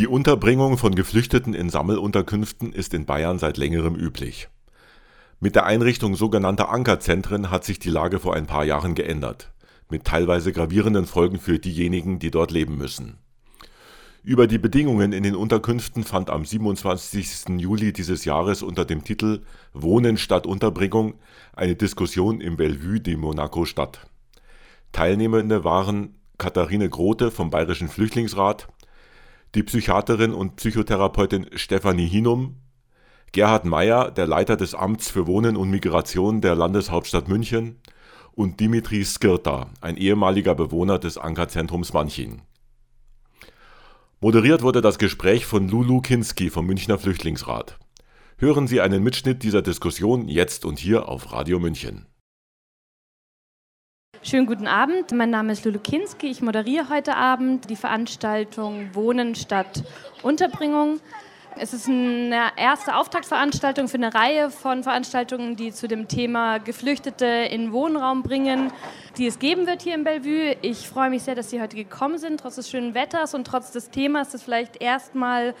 Die Unterbringung von Geflüchteten in Sammelunterkünften ist in Bayern seit längerem üblich. Mit der Einrichtung sogenannter Ankerzentren hat sich die Lage vor ein paar Jahren geändert, mit teilweise gravierenden Folgen für diejenigen, die dort leben müssen. Über die Bedingungen in den Unterkünften fand am 27. Juli dieses Jahres unter dem Titel Wohnen statt Unterbringung eine Diskussion im Bellevue de Monaco statt. Teilnehmende waren Katharine Grote vom Bayerischen Flüchtlingsrat, die Psychiaterin und Psychotherapeutin Stefanie Hinum, Gerhard Meyer, der Leiter des Amts für Wohnen und Migration der Landeshauptstadt München und Dimitri Skirta, ein ehemaliger Bewohner des Ankerzentrums Manching. Moderiert wurde das Gespräch von Lulu Kinski vom Münchner Flüchtlingsrat. Hören Sie einen Mitschnitt dieser Diskussion jetzt und hier auf Radio München. Schönen guten Abend, mein Name ist Lulu Kinski. Ich moderiere heute Abend die Veranstaltung Wohnen statt Unterbringung. Es ist eine erste Auftaktveranstaltung für eine Reihe von Veranstaltungen, die zu dem Thema Geflüchtete in Wohnraum bringen, die es geben wird hier in Bellevue. Ich freue mich sehr, dass Sie heute gekommen sind, trotz des schönen Wetters und trotz des Themas, das vielleicht erstmal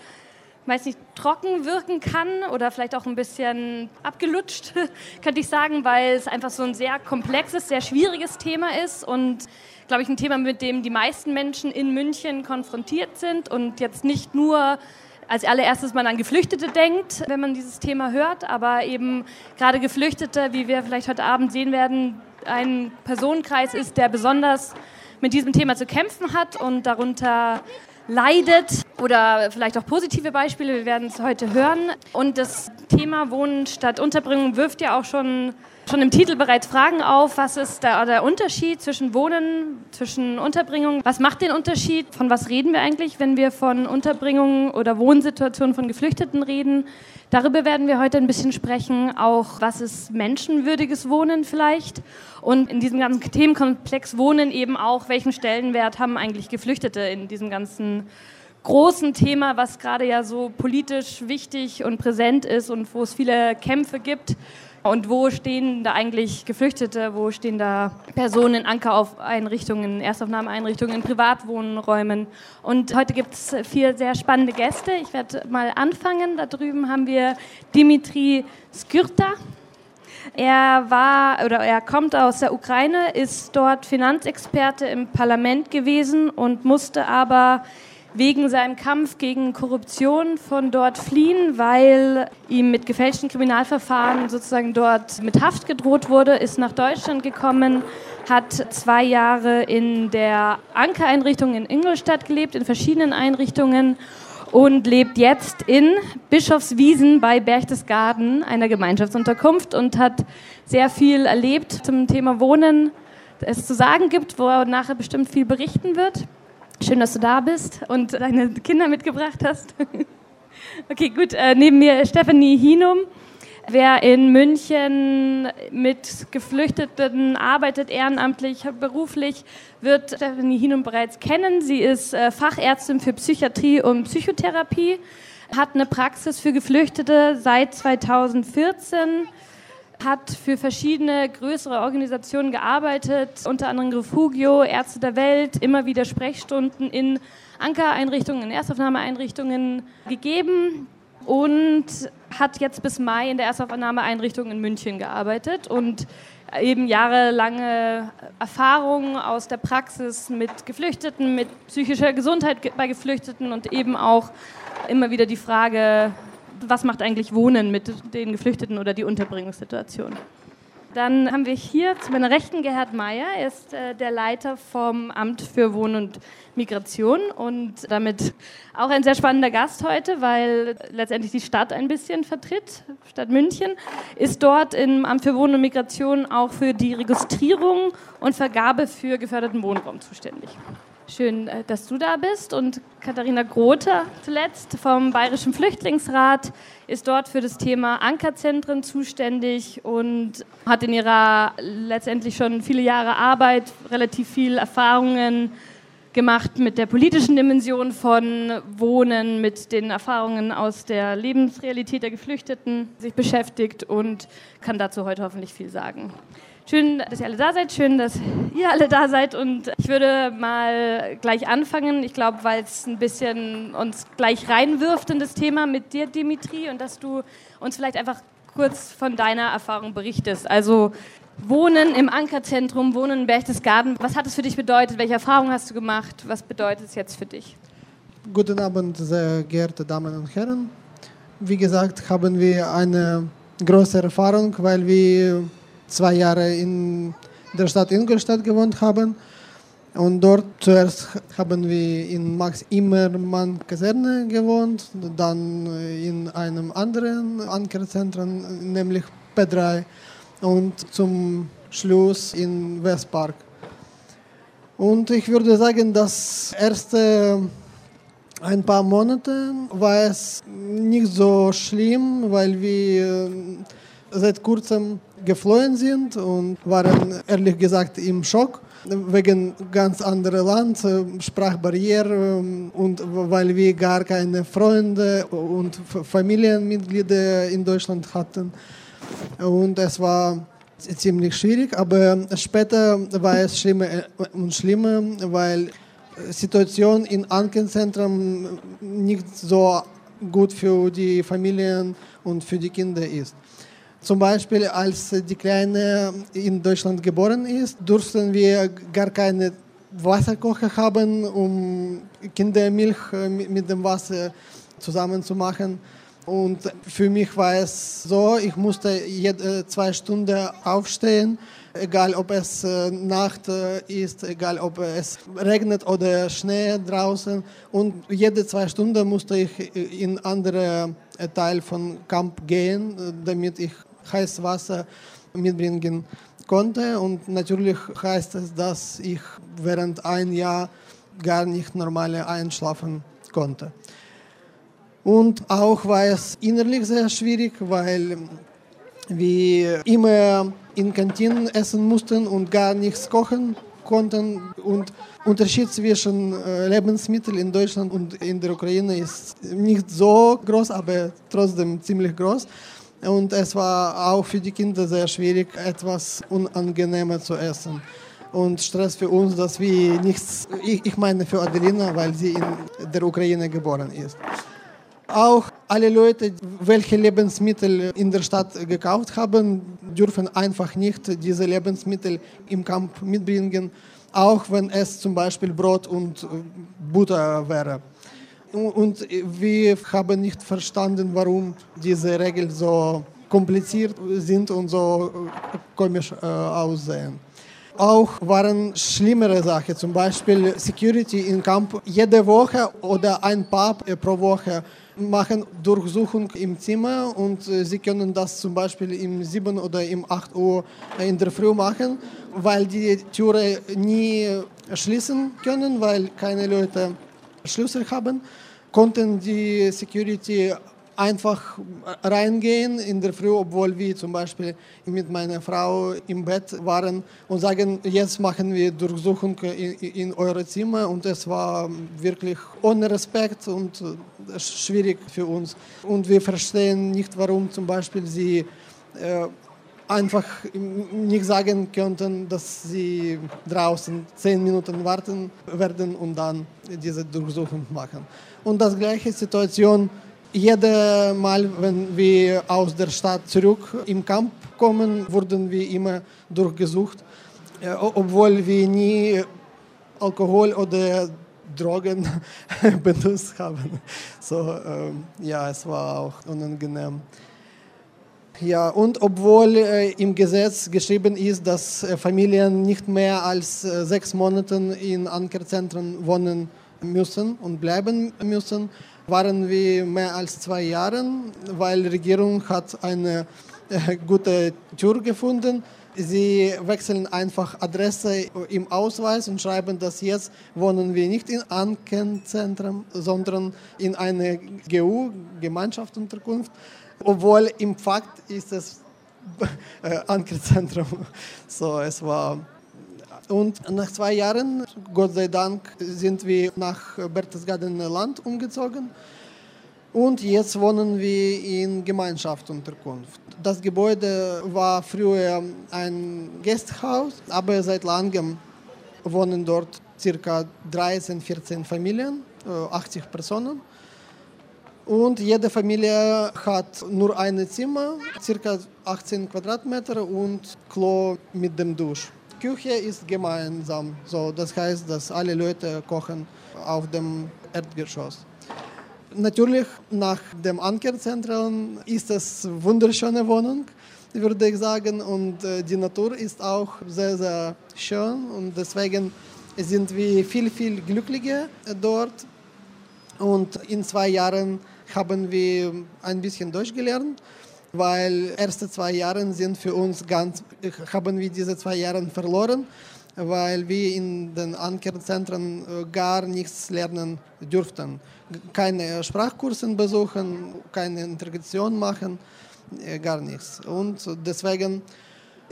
weiß nicht, trocken wirken kann oder vielleicht auch ein bisschen abgelutscht, könnte ich sagen, weil es einfach so ein sehr komplexes, sehr schwieriges Thema ist und glaube ich ein Thema, mit dem die meisten Menschen in München konfrontiert sind und jetzt nicht nur als allererstes man an Geflüchtete denkt, wenn man dieses Thema hört, aber eben gerade Geflüchtete, wie wir vielleicht heute Abend sehen werden, ein Personenkreis ist, der besonders mit diesem Thema zu kämpfen hat und darunter leidet oder vielleicht auch positive Beispiele, wir werden es heute hören. Und das Thema Wohnen statt Unterbringung wirft ja auch schon, schon im Titel bereits Fragen auf. Was ist der, der Unterschied zwischen Wohnen, zwischen Unterbringung? Was macht den Unterschied? Von was reden wir eigentlich, wenn wir von Unterbringung oder Wohnsituationen von Geflüchteten reden? Darüber werden wir heute ein bisschen sprechen. Auch was ist menschenwürdiges Wohnen vielleicht? Und in diesem ganzen Themenkomplex Wohnen eben auch, welchen Stellenwert haben eigentlich Geflüchtete in diesem ganzen großen Thema, was gerade ja so politisch wichtig und präsent ist und wo es viele Kämpfe gibt. Und wo stehen da eigentlich Geflüchtete? Wo stehen da Personen in Ankeraufeinrichtungen, Erstaufnahmeeinrichtungen, in Privatwohnräumen? Und heute gibt es vier sehr spannende Gäste. Ich werde mal anfangen. Da drüben haben wir Dimitri Skyrta. Er war oder er kommt aus der Ukraine, ist dort Finanzexperte im Parlament gewesen und musste aber wegen seinem Kampf gegen Korruption von dort fliehen, weil ihm mit gefälschten Kriminalverfahren sozusagen dort mit Haft gedroht wurde, ist nach Deutschland gekommen, hat zwei Jahre in der Ankereinrichtung in Ingolstadt gelebt, in verschiedenen Einrichtungen und lebt jetzt in Bischofswiesen bei Berchtesgaden, einer Gemeinschaftsunterkunft und hat sehr viel erlebt zum Thema Wohnen, es zu sagen gibt, wo er nachher bestimmt viel berichten wird. Schön, dass du da bist und deine Kinder mitgebracht hast. okay, gut. Äh, neben mir Stephanie Hinum. Wer in München mit Geflüchteten arbeitet, ehrenamtlich, beruflich, wird Stephanie Hinum bereits kennen. Sie ist äh, Fachärztin für Psychiatrie und Psychotherapie, hat eine Praxis für Geflüchtete seit 2014 hat für verschiedene größere Organisationen gearbeitet, unter anderem Refugio, Ärzte der Welt, immer wieder Sprechstunden in Ankereinrichtungen, in Erstaufnahmeeinrichtungen gegeben und hat jetzt bis Mai in der Erstaufnahmeeinrichtung in München gearbeitet und eben jahrelange Erfahrungen aus der Praxis mit Geflüchteten, mit psychischer Gesundheit bei Geflüchteten und eben auch immer wieder die Frage, was macht eigentlich Wohnen mit den Geflüchteten oder die Unterbringungssituation. Dann haben wir hier zu meiner Rechten Gerhard Meyer. Er ist äh, der Leiter vom Amt für Wohnen und Migration und damit auch ein sehr spannender Gast heute, weil letztendlich die Stadt ein bisschen vertritt. Stadt München ist dort im Amt für Wohnen und Migration auch für die Registrierung und Vergabe für geförderten Wohnraum zuständig. Schön, äh, dass du da bist. Und Katharina Grote zuletzt vom Bayerischen Flüchtlingsrat ist dort für das Thema Ankerzentren zuständig und hat in ihrer letztendlich schon viele Jahre Arbeit relativ viel Erfahrungen gemacht mit der politischen Dimension von Wohnen, mit den Erfahrungen aus der Lebensrealität der Geflüchteten sich beschäftigt und kann dazu heute hoffentlich viel sagen. Schön, dass ihr alle da seid. Schön, dass ihr alle da seid. Und ich würde mal gleich anfangen. Ich glaube, weil es ein bisschen uns gleich reinwirft in das Thema mit dir, Dimitri, und dass du uns vielleicht einfach kurz von deiner Erfahrung berichtest. Also Wohnen im Ankerzentrum, Wohnen in Berchtesgaden. Was hat es für dich bedeutet? Welche Erfahrungen hast du gemacht? Was bedeutet es jetzt für dich? Guten Abend, sehr geehrte Damen und Herren. Wie gesagt, haben wir eine große Erfahrung, weil wir zwei Jahre in der Stadt Ingolstadt gewohnt haben. Und dort zuerst haben wir in Max-Immermann-Kaserne gewohnt, dann in einem anderen Ankerzentrum, nämlich P3 und zum Schluss in Westpark. Und ich würde sagen, das erste ein paar Monate war es nicht so schlimm, weil wir seit kurzem geflohen sind und waren ehrlich gesagt im Schock wegen ganz anderer Land, Sprachbarriere und weil wir gar keine Freunde und Familienmitglieder in Deutschland hatten. Und es war ziemlich schwierig, aber später war es schlimmer und schlimmer, weil die Situation in Ankenzentren nicht so gut für die Familien und für die Kinder ist. Zum Beispiel, als die Kleine in Deutschland geboren ist, durften wir gar keine Wasserkocher haben, um Kindermilch mit dem Wasser zusammen zu machen. Und für mich war es so, ich musste jede zwei Stunden aufstehen, egal ob es Nacht ist, egal ob es regnet oder Schnee draußen. Und jede zwei Stunden musste ich in andere Teil von Camp gehen, damit ich heißes Wasser mitbringen konnte. Und natürlich heißt es, dass ich während ein Jahr gar nicht normal einschlafen konnte. Und auch war es innerlich sehr schwierig, weil wir immer in Kantinen essen mussten und gar nichts kochen konnten. Und Unterschied zwischen Lebensmitteln in Deutschland und in der Ukraine ist nicht so groß, aber trotzdem ziemlich groß. Und es war auch für die Kinder sehr schwierig, etwas unangenehmer zu essen. Und Stress für uns, dass wir nichts, ich, ich meine für Adelina, weil sie in der Ukraine geboren ist. Auch alle Leute, welche Lebensmittel in der Stadt gekauft haben, dürfen einfach nicht diese Lebensmittel im Camp mitbringen, auch wenn es zum Beispiel Brot und Butter wäre. Und wir haben nicht verstanden, warum diese Regeln so kompliziert sind und so komisch äh, aussehen. Auch waren schlimmere Sachen, zum Beispiel Security im Camp. Jede Woche oder ein paar pro Woche machen Durchsuchung im Zimmer und sie können das zum Beispiel um 7 oder um 8 Uhr in der Früh machen, weil die Türe nie schließen können, weil keine Leute Schlüssel haben, konnten die Security einfach reingehen in der Früh, obwohl wir zum Beispiel mit meiner Frau im Bett waren und sagen, jetzt machen wir Durchsuchung in, in eure Zimmer und es war wirklich ohne Respekt und schwierig für uns. Und wir verstehen nicht, warum zum Beispiel sie äh, einfach nicht sagen könnten, dass sie draußen zehn Minuten warten werden und dann diese Durchsuchung machen. Und das gleiche Situation, jedes Mal, wenn wir aus der Stadt zurück im Camp kommen, wurden wir immer durchgesucht, obwohl wir nie Alkohol oder Drogen benutzt haben. So, ähm, ja, es war auch unangenehm. Ja, und obwohl äh, im Gesetz geschrieben ist, dass äh, Familien nicht mehr als äh, sechs Monate in Ankerzentren wohnen müssen und bleiben müssen, waren wir mehr als zwei Jahre, weil die Regierung hat eine äh, gute Tür gefunden. Sie wechseln einfach Adresse im Ausweis und schreiben, dass jetzt wohnen wir nicht in Ankenzentrum, sondern in einer GU, Gemeinschaftsunterkunft obwohl im Fakt ist es äh, Ankerzentrum. So, es war und nach zwei Jahren, Gott sei Dank, sind wir nach Berchtesgaden Land umgezogen. Und jetzt wohnen wir in Gemeinschaftsunterkunft. Das Gebäude war früher ein Gasthaus, aber seit langem wohnen dort circa 13, 14 Familien, 80 Personen. Und jede Familie hat nur ein Zimmer, circa 18 Quadratmeter und Klo mit dem Dusch. Küche ist gemeinsam, so das heißt, dass alle Leute kochen auf dem Erdgeschoss. Natürlich nach dem Ankerzentrum ist es wunderschöne Wohnung, würde ich sagen, und die Natur ist auch sehr sehr schön und deswegen sind wir viel viel glücklicher dort. Und in zwei Jahren haben wir ein bisschen Deutsch gelernt, weil erste zwei Jahre sind für uns ganz, haben wir diese zwei Jahre verloren, weil wir in den Ankerzentren gar nichts lernen durften. Keine Sprachkurse besuchen, keine Integration machen, gar nichts. Und deswegen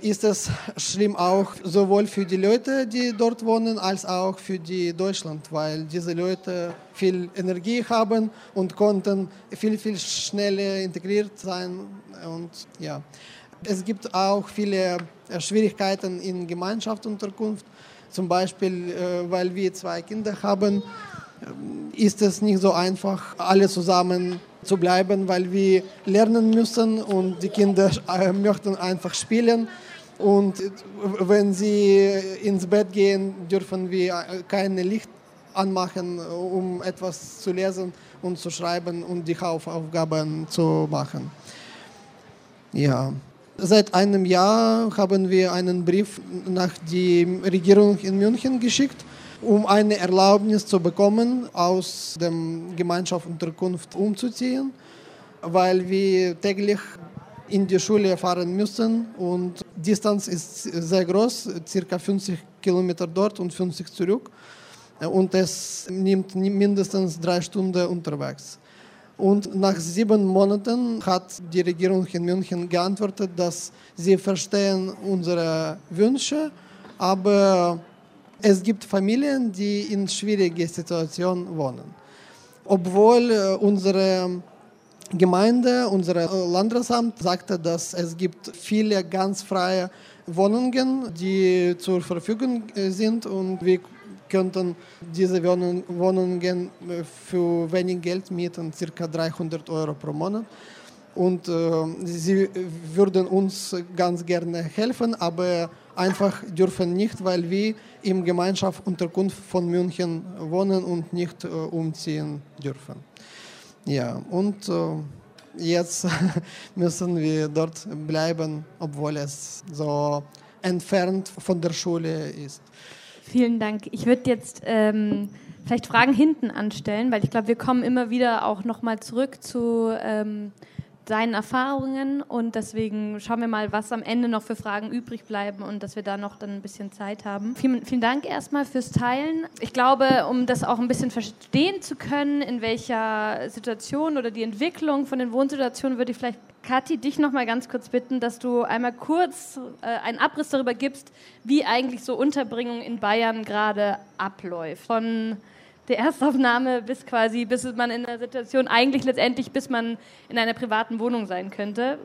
ist es schlimm auch sowohl für die Leute, die dort wohnen, als auch für die Deutschland, weil diese Leute viel Energie haben und konnten viel, viel schneller integriert sein. Und ja, es gibt auch viele Schwierigkeiten in Gemeinschaftsunterkunft. Zum Beispiel, weil wir zwei Kinder haben, ist es nicht so einfach, alle zusammen zu bleiben, weil wir lernen müssen und die Kinder möchten einfach spielen. Und wenn sie ins Bett gehen, dürfen wir kein Licht anmachen, um etwas zu lesen und zu schreiben und die Hausaufgaben zu machen. Ja. Seit einem Jahr haben wir einen Brief nach die Regierung in München geschickt, um eine Erlaubnis zu bekommen, aus der Gemeinschaftsunterkunft umzuziehen, weil wir täglich in die Schule fahren müssen und Distanz ist sehr groß, circa 50 Kilometer dort und 50 zurück. Und es nimmt mindestens drei Stunden unterwegs. Und nach sieben Monaten hat die Regierung in München geantwortet, dass sie verstehen unsere Wünsche, aber es gibt Familien, die in schwierigen Situationen wohnen. Obwohl unsere Gemeinde, unser Landesamt sagte, dass es gibt viele ganz freie Wohnungen, die zur Verfügung sind und wir könnten diese Wohnungen für wenig Geld mieten, circa 300 Euro pro Monat. Und äh, sie würden uns ganz gerne helfen, aber einfach dürfen nicht, weil wir im Gemeinschaftsunterkunft von München wohnen und nicht äh, umziehen dürfen. Ja, und äh, jetzt müssen wir dort bleiben, obwohl es so entfernt von der Schule ist. Vielen Dank. Ich würde jetzt ähm, vielleicht Fragen hinten anstellen, weil ich glaube, wir kommen immer wieder auch nochmal zurück zu ähm, deinen Erfahrungen und deswegen schauen wir mal, was am Ende noch für Fragen übrig bleiben und dass wir da noch dann ein bisschen Zeit haben. Vielen, vielen Dank erstmal fürs Teilen. Ich glaube, um das auch ein bisschen verstehen zu können, in welcher Situation oder die Entwicklung von den Wohnsituationen, würde ich vielleicht Kathi, dich noch mal ganz kurz bitten, dass du einmal kurz äh, einen Abriss darüber gibst, wie eigentlich so Unterbringung in Bayern gerade abläuft. Von der Erstaufnahme bis quasi, bis man in der Situation eigentlich letztendlich, bis man in einer privaten Wohnung sein könnte.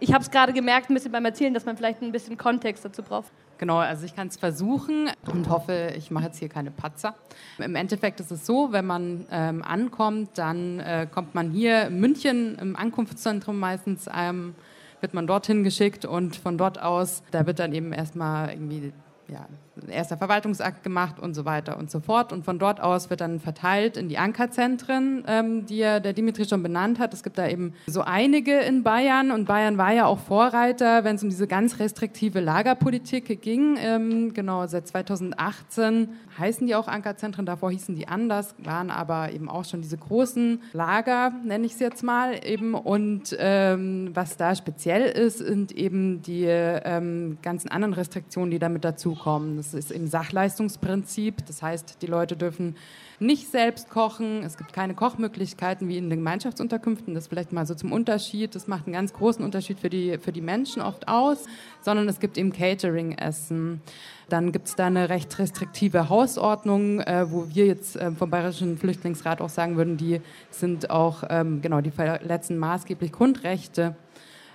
Ich habe es gerade gemerkt, ein bisschen beim Erzählen, dass man vielleicht ein bisschen Kontext dazu braucht. Genau, also ich kann es versuchen und hoffe, ich mache jetzt hier keine Patzer. Im Endeffekt ist es so, wenn man ähm, ankommt, dann äh, kommt man hier in München im Ankunftszentrum meistens, ähm, wird man dorthin geschickt und von dort aus, da wird dann eben erstmal irgendwie ja, erster Verwaltungsakt gemacht und so weiter und so fort. Und von dort aus wird dann verteilt in die Ankerzentren, ähm, die ja der Dimitri schon benannt hat. Es gibt da eben so einige in Bayern und Bayern war ja auch Vorreiter, wenn es um diese ganz restriktive Lagerpolitik ging. Ähm, genau, seit 2018 heißen die auch Ankerzentren, davor hießen die anders, waren aber eben auch schon diese großen Lager, nenne ich es jetzt mal eben. Und ähm, was da speziell ist, sind eben die ähm, ganzen anderen Restriktionen, die damit dazukommen. Das das ist im Sachleistungsprinzip. Das heißt, die Leute dürfen nicht selbst kochen. Es gibt keine Kochmöglichkeiten wie in den Gemeinschaftsunterkünften. Das vielleicht mal so zum Unterschied. Das macht einen ganz großen Unterschied für die, für die Menschen oft aus. Sondern es gibt eben Catering-Essen. Dann gibt es da eine recht restriktive Hausordnung, äh, wo wir jetzt äh, vom Bayerischen Flüchtlingsrat auch sagen würden, die sind auch, ähm, genau, die verletzen maßgeblich Grundrechte.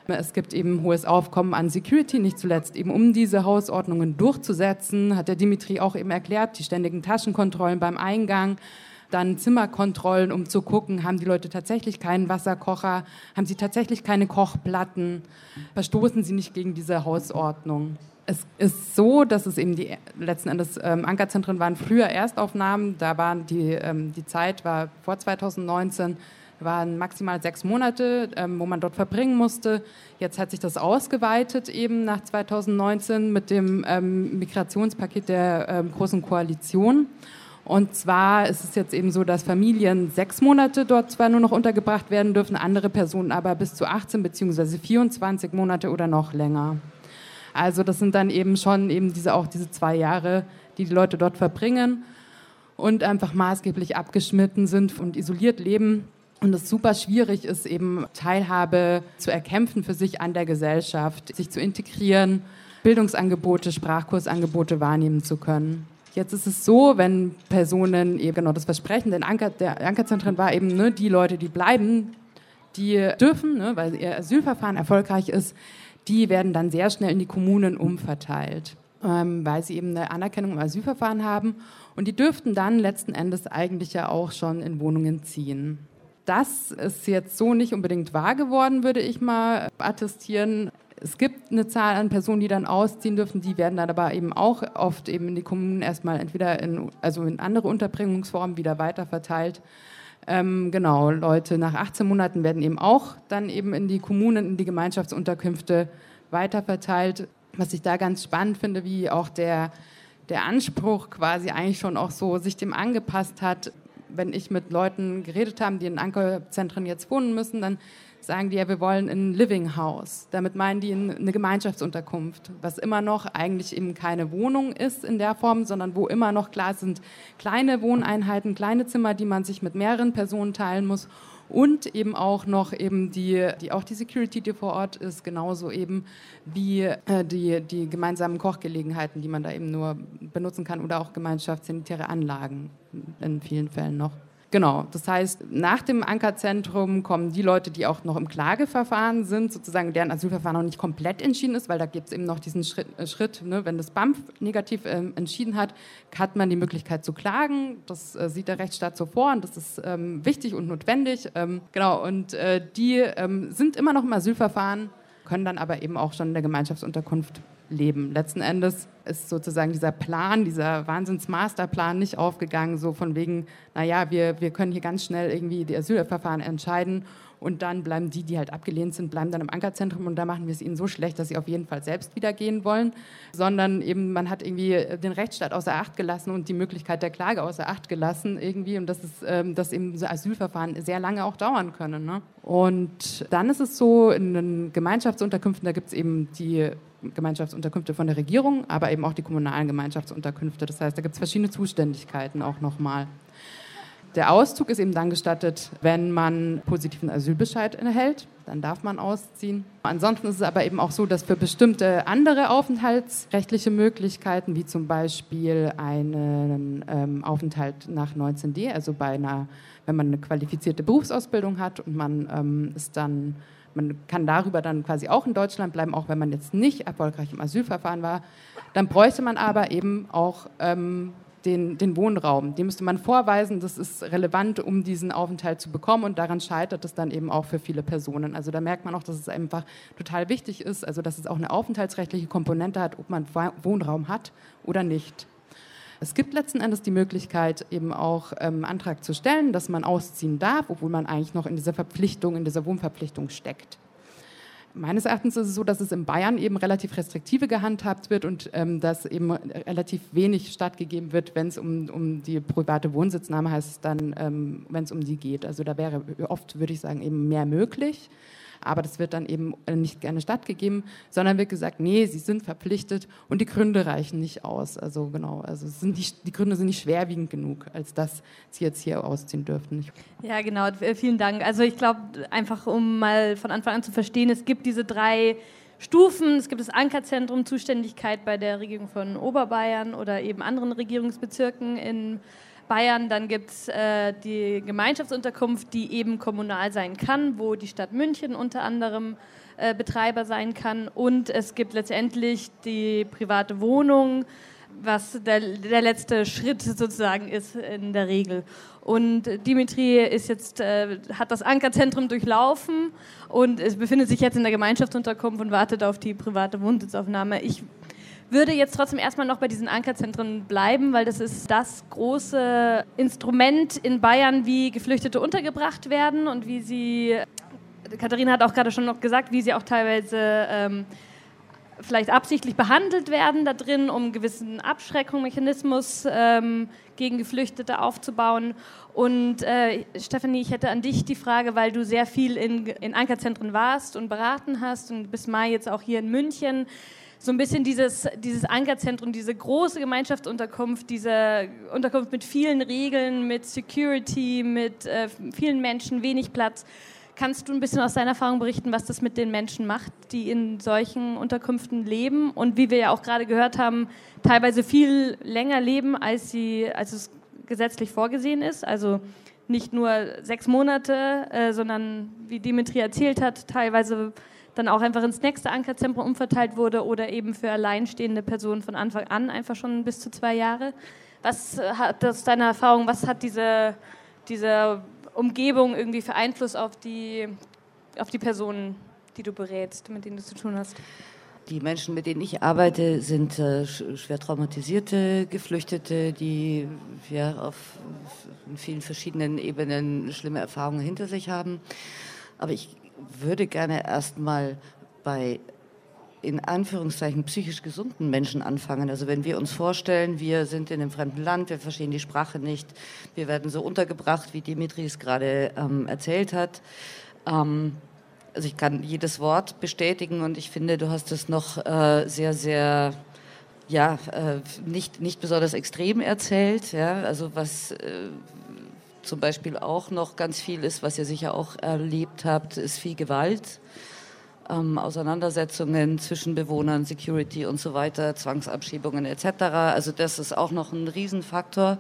Es gibt eben hohes Aufkommen an Security, nicht zuletzt eben um diese Hausordnungen durchzusetzen, hat der Dimitri auch eben erklärt, die ständigen Taschenkontrollen beim Eingang, dann Zimmerkontrollen, um zu gucken, haben die Leute tatsächlich keinen Wasserkocher, haben sie tatsächlich keine Kochplatten, verstoßen sie nicht gegen diese Hausordnung. Es ist so, dass es eben die letzten Endes ähm, Ankerzentren waren früher Erstaufnahmen, da waren die, ähm, die Zeit war vor 2019 waren maximal sechs Monate, ähm, wo man dort verbringen musste. Jetzt hat sich das ausgeweitet eben nach 2019 mit dem ähm, Migrationspaket der ähm, Großen Koalition. Und zwar ist es jetzt eben so, dass Familien sechs Monate dort zwar nur noch untergebracht werden dürfen, andere Personen aber bis zu 18 bzw. 24 Monate oder noch länger. Also das sind dann eben schon eben diese auch diese zwei Jahre, die die Leute dort verbringen und einfach maßgeblich abgeschnitten sind und isoliert leben und es super schwierig ist, eben Teilhabe zu erkämpfen für sich an der Gesellschaft, sich zu integrieren, Bildungsangebote, Sprachkursangebote wahrnehmen zu können. Jetzt ist es so, wenn Personen eben genau das Versprechen der, Anker, der Ankerzentren war eben ne, die Leute, die bleiben, die dürfen, ne, weil ihr Asylverfahren erfolgreich ist, die werden dann sehr schnell in die Kommunen umverteilt, ähm, weil sie eben eine Anerkennung im Asylverfahren haben. Und die dürften dann letzten Endes eigentlich ja auch schon in Wohnungen ziehen. Das ist jetzt so nicht unbedingt wahr geworden, würde ich mal attestieren. Es gibt eine Zahl an Personen, die dann ausziehen dürfen, die werden dann aber eben auch oft eben in die Kommunen erstmal entweder in, also in andere Unterbringungsformen wieder weiterverteilt. Ähm, genau, Leute nach 18 Monaten werden eben auch dann eben in die Kommunen, in die Gemeinschaftsunterkünfte weiterverteilt. Was ich da ganz spannend finde, wie auch der, der Anspruch quasi eigentlich schon auch so sich dem angepasst hat, wenn ich mit Leuten geredet habe, die in Ankerzentren jetzt wohnen müssen, dann sagen die ja, wir wollen ein Living House. Damit meinen die eine Gemeinschaftsunterkunft, was immer noch eigentlich eben keine Wohnung ist in der Form, sondern wo immer noch klar sind kleine Wohneinheiten, kleine Zimmer, die man sich mit mehreren Personen teilen muss und eben auch noch eben die, die auch die Security, die vor Ort ist, genauso eben wie äh, die, die gemeinsamen Kochgelegenheiten, die man da eben nur benutzen kann oder auch gemeinschaftssanitäre Anlagen in vielen Fällen noch. Genau, das heißt, nach dem Ankerzentrum kommen die Leute, die auch noch im Klageverfahren sind, sozusagen deren Asylverfahren noch nicht komplett entschieden ist, weil da gibt es eben noch diesen Schritt, äh, Schritt ne, wenn das BAMF negativ äh, entschieden hat, hat man die Möglichkeit zu klagen. Das äh, sieht der Rechtsstaat so vor und das ist ähm, wichtig und notwendig. Ähm, genau, und äh, die ähm, sind immer noch im Asylverfahren, können dann aber eben auch schon in der Gemeinschaftsunterkunft leben. Letzten Endes ist sozusagen dieser Plan, dieser Wahnsinns-Masterplan nicht aufgegangen, so von wegen, naja, wir, wir können hier ganz schnell irgendwie die Asylverfahren entscheiden und dann bleiben die, die halt abgelehnt sind, bleiben dann im Ankerzentrum und da machen wir es ihnen so schlecht, dass sie auf jeden Fall selbst wieder gehen wollen, sondern eben man hat irgendwie den Rechtsstaat außer Acht gelassen und die Möglichkeit der Klage außer Acht gelassen irgendwie und das ist, ähm, dass eben so Asylverfahren sehr lange auch dauern können. Ne? Und dann ist es so, in den Gemeinschaftsunterkünften, da gibt es eben die Gemeinschaftsunterkünfte von der Regierung, aber eben auch die kommunalen Gemeinschaftsunterkünfte. Das heißt, da gibt es verschiedene Zuständigkeiten auch nochmal. Der Auszug ist eben dann gestattet, wenn man positiven Asylbescheid erhält. Dann darf man ausziehen. Ansonsten ist es aber eben auch so, dass für bestimmte andere aufenthaltsrechtliche Möglichkeiten, wie zum Beispiel einen ähm, Aufenthalt nach 19d, also bei einer, wenn man eine qualifizierte Berufsausbildung hat und man ähm, ist dann man kann darüber dann quasi auch in Deutschland bleiben, auch wenn man jetzt nicht erfolgreich im Asylverfahren war. Dann bräuchte man aber eben auch ähm, den, den, Wohnraum. Den müsste man vorweisen, das ist relevant, um diesen Aufenthalt zu bekommen und daran scheitert es dann eben auch für viele Personen. Also da merkt man auch, dass es einfach total wichtig ist, also dass es auch eine aufenthaltsrechtliche Komponente hat, ob man Wohnraum hat oder nicht. Es gibt letzten Endes die Möglichkeit, eben auch ähm, Antrag zu stellen, dass man ausziehen darf, obwohl man eigentlich noch in dieser Verpflichtung, in dieser Wohnverpflichtung steckt. Meines Erachtens ist es so, dass es in Bayern eben relativ restriktive gehandhabt wird und ähm, dass eben relativ wenig stattgegeben wird, wenn es um, um die private Wohnsitznahme heißt, dann, ähm, wenn es um die geht. Also da wäre oft, würde ich sagen, eben mehr möglich. Aber das wird dann eben nicht gerne stattgegeben, sondern wird gesagt, nee, sie sind verpflichtet und die Gründe reichen nicht aus. Also genau, also sind nicht, die Gründe sind nicht schwerwiegend genug, als dass sie jetzt hier ausziehen dürften. Ja, genau, vielen Dank. Also ich glaube, einfach um mal von Anfang an zu verstehen, es gibt diese drei Stufen. Es gibt das Ankerzentrum Zuständigkeit bei der Regierung von Oberbayern oder eben anderen Regierungsbezirken in Bayern. Dann gibt es äh, die Gemeinschaftsunterkunft, die eben kommunal sein kann, wo die Stadt München unter anderem äh, Betreiber sein kann. Und es gibt letztendlich die private Wohnung, was der, der letzte Schritt sozusagen ist in der Regel. Und Dimitri ist jetzt, äh, hat das Ankerzentrum durchlaufen und befindet sich jetzt in der Gemeinschaftsunterkunft und wartet auf die private Wohnsitzaufnahme. Ich würde jetzt trotzdem erstmal noch bei diesen Ankerzentren bleiben, weil das ist das große Instrument in Bayern, wie Geflüchtete untergebracht werden und wie sie, Katharina hat auch gerade schon noch gesagt, wie sie auch teilweise ähm, vielleicht absichtlich behandelt werden da drin, um einen gewissen Abschreckungsmechanismus ähm, gegen Geflüchtete aufzubauen. Und äh, Stefanie, ich hätte an dich die Frage, weil du sehr viel in, in Ankerzentren warst und beraten hast und bis Mai jetzt auch hier in München. So ein bisschen dieses, dieses Ankerzentrum, diese große Gemeinschaftsunterkunft, diese Unterkunft mit vielen Regeln, mit Security, mit äh, vielen Menschen, wenig Platz. Kannst du ein bisschen aus deiner Erfahrung berichten, was das mit den Menschen macht, die in solchen Unterkünften leben und wie wir ja auch gerade gehört haben, teilweise viel länger leben, als, sie, als es gesetzlich vorgesehen ist? Also nicht nur sechs Monate, äh, sondern wie Dimitri erzählt hat, teilweise dann auch einfach ins nächste Ankerzentrum umverteilt wurde oder eben für alleinstehende Personen von Anfang an einfach schon bis zu zwei Jahre. Was hat das deine Erfahrung, was hat diese, diese Umgebung irgendwie für Einfluss auf die, auf die Personen, die du berätst, mit denen du zu tun hast? Die Menschen, mit denen ich arbeite, sind äh, schwer traumatisierte Geflüchtete, die ja, auf vielen verschiedenen Ebenen schlimme Erfahrungen hinter sich haben. Aber ich würde gerne erstmal bei in Anführungszeichen psychisch gesunden Menschen anfangen. Also wenn wir uns vorstellen, wir sind in einem fremden Land, wir verstehen die Sprache nicht, wir werden so untergebracht, wie Dimitri es gerade ähm, erzählt hat. Ähm, also ich kann jedes Wort bestätigen und ich finde, du hast es noch äh, sehr, sehr ja, äh, nicht, nicht besonders extrem erzählt. Ja? Also was äh, zum Beispiel auch noch ganz viel ist, was ihr sicher auch erlebt habt, ist viel Gewalt ähm, Auseinandersetzungen zwischen Bewohnern, Security und so weiter, Zwangsabschiebungen etc. Also das ist auch noch ein Riesenfaktor.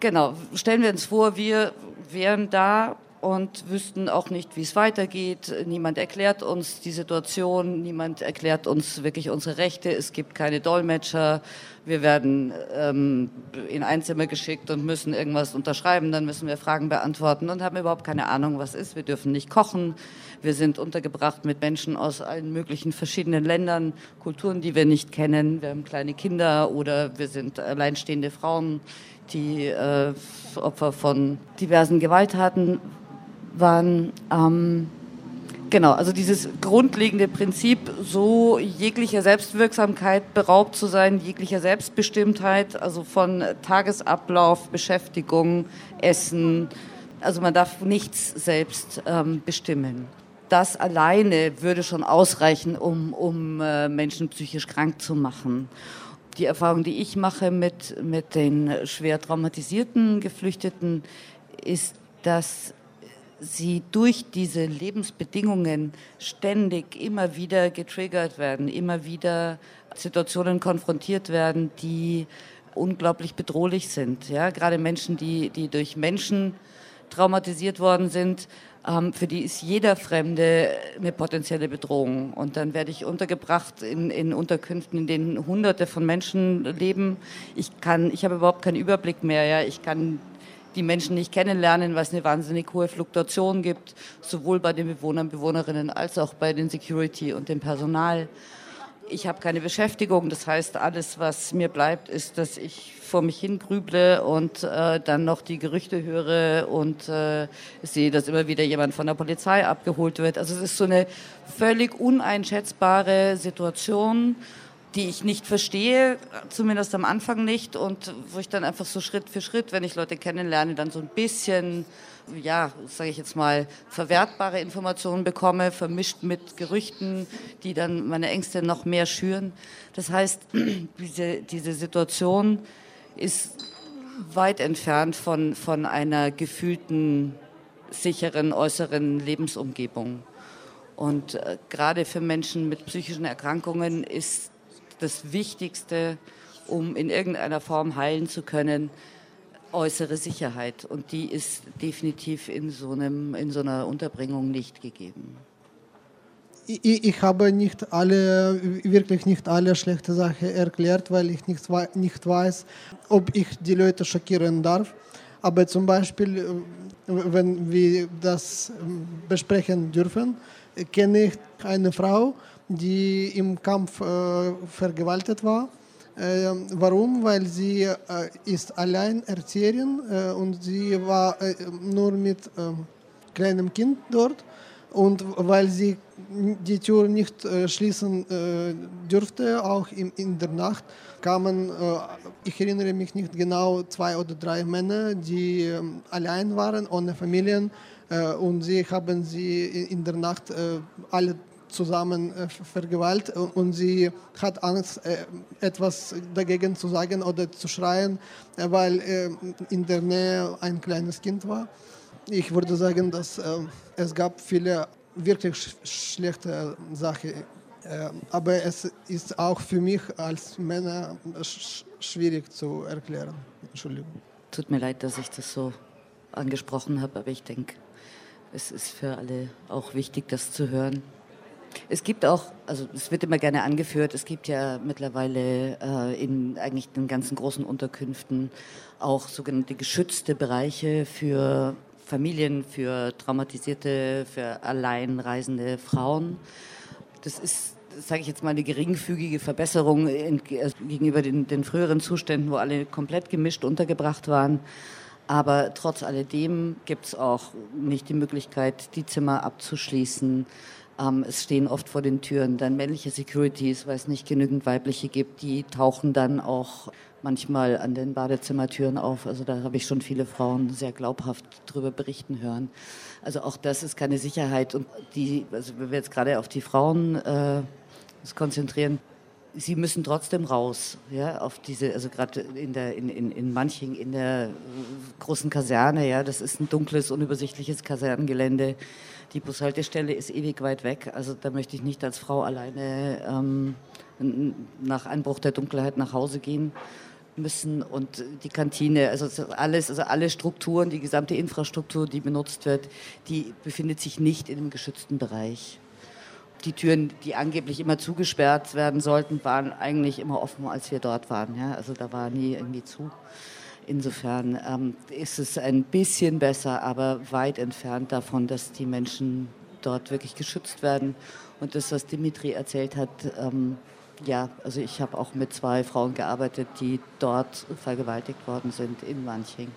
Genau, stellen wir uns vor, wir wären da und wüssten auch nicht, wie es weitergeht. Niemand erklärt uns die Situation, niemand erklärt uns wirklich unsere Rechte. Es gibt keine Dolmetscher. Wir werden ähm, in ein Zimmer geschickt und müssen irgendwas unterschreiben. Dann müssen wir Fragen beantworten und haben überhaupt keine Ahnung, was ist. Wir dürfen nicht kochen. Wir sind untergebracht mit Menschen aus allen möglichen verschiedenen Ländern, Kulturen, die wir nicht kennen. Wir haben kleine Kinder oder wir sind alleinstehende Frauen, die äh, Opfer von diversen Gewalttaten waren. Ähm, genau, also dieses grundlegende Prinzip, so jeglicher Selbstwirksamkeit beraubt zu sein, jeglicher Selbstbestimmtheit, also von Tagesablauf, Beschäftigung, Essen. Also man darf nichts selbst ähm, bestimmen das alleine würde schon ausreichen, um, um äh, Menschen psychisch krank zu machen. Die Erfahrung, die ich mache mit, mit den schwer traumatisierten Geflüchteten, ist, dass sie durch diese Lebensbedingungen ständig immer wieder getriggert werden, immer wieder Situationen konfrontiert werden, die unglaublich bedrohlich sind. Ja, gerade Menschen, die, die durch Menschen traumatisiert worden sind, ähm, für die ist jeder Fremde eine potenzielle Bedrohung. Und dann werde ich untergebracht in, in Unterkünften, in denen Hunderte von Menschen leben. Ich kann, ich habe überhaupt keinen Überblick mehr. Ja, ich kann die Menschen nicht kennenlernen, weil es eine wahnsinnig hohe Fluktuation gibt, sowohl bei den Bewohnern, Bewohnerinnen als auch bei den Security und dem Personal. Ich habe keine Beschäftigung, das heißt, alles, was mir bleibt, ist, dass ich vor mich hin grüble und äh, dann noch die Gerüchte höre und äh, sehe, dass immer wieder jemand von der Polizei abgeholt wird. Also es ist so eine völlig uneinschätzbare Situation die ich nicht verstehe, zumindest am Anfang nicht, und wo ich dann einfach so Schritt für Schritt, wenn ich Leute kennenlerne, dann so ein bisschen, ja, sage ich jetzt mal, verwertbare Informationen bekomme, vermischt mit Gerüchten, die dann meine Ängste noch mehr schüren. Das heißt, diese, diese Situation ist weit entfernt von, von einer gefühlten, sicheren äußeren Lebensumgebung. Und äh, gerade für Menschen mit psychischen Erkrankungen ist das Wichtigste, um in irgendeiner Form heilen zu können, äußere Sicherheit. Und die ist definitiv in so, einem, in so einer Unterbringung nicht gegeben. Ich, ich, habe nicht alle, wirklich nicht alle schlechte Sachen erklärt, weil ich nicht, nicht weiß, ob ich die Leute schockieren darf. Aber zum Beispiel, äh, wenn wir das ähm, besprechen dürfen, kenne ich eine Frau, die im Kampf äh, vergewaltigt war. Äh, warum? Weil sie äh, ist Alleinerzieherin äh, und sie war äh, nur mit ähm, kleinem Kind dort. Und weil sie die Tür nicht äh, schließen dürfte, auch in, in der Nacht, kamen, ich erinnere mich nicht genau, zwei oder drei Männer, die ähm, allein waren, ohne Familien. und sie haben sie in der Nacht alle zusammen äh, vergewaltigt und sie hat Angst, äh, etwas dagegen zu sagen oder zu schreien, äh, weil in der Nähe ein kleines Kind war. Ich würde sagen, dass es gab viele wirklich schlechte Sachen, aber es ist auch für mich als Männer schwierig zu erklären. Entschuldigung. Tut mir leid, dass ich das so angesprochen habe, aber ich denke, es ist für alle auch wichtig, das zu hören. Es gibt auch, also es wird immer gerne angeführt, es gibt ja mittlerweile äh, in eigentlich den ganzen großen Unterkünften auch sogenannte geschützte Bereiche für Familien, für traumatisierte, für alleinreisende Frauen. Das ist sage ich jetzt mal, eine geringfügige Verbesserung also gegenüber den, den, früheren Zuständen, wo alle komplett gemischt untergebracht waren. Aber trotz alledem gibt es auch nicht die Möglichkeit, die Zimmer abzuschließen. Ähm, es stehen oft vor den Türen dann männliche Securities, weil es nicht genügend weibliche gibt. Die tauchen dann auch manchmal an den Badezimmertüren auf. Also da habe ich schon viele Frauen sehr glaubhaft darüber berichten hören. Also auch das ist keine Sicherheit. Und die, also wenn wir jetzt gerade auf die Frauen äh, uns konzentrieren, sie müssen trotzdem raus, ja, auf diese, also gerade in der, in, in, in Manching, in der großen Kaserne, ja, das ist ein dunkles, unübersichtliches Kasernengelände die Bushaltestelle ist ewig weit weg. Also da möchte ich nicht als Frau alleine ähm, nach Einbruch der Dunkelheit nach Hause gehen müssen und die Kantine, also alles, also alle Strukturen, die gesamte Infrastruktur, die benutzt wird, die befindet sich nicht in einem geschützten Bereich. Die Türen, die angeblich immer zugesperrt werden sollten, waren eigentlich immer offen, als wir dort waren. Ja? Also da war nie irgendwie zu. Insofern ähm, ist es ein bisschen besser, aber weit entfernt davon, dass die Menschen dort wirklich geschützt werden. Und das, was Dimitri erzählt hat, ähm, ja, also ich habe auch mit zwei Frauen gearbeitet, die dort vergewaltigt worden sind in Manching.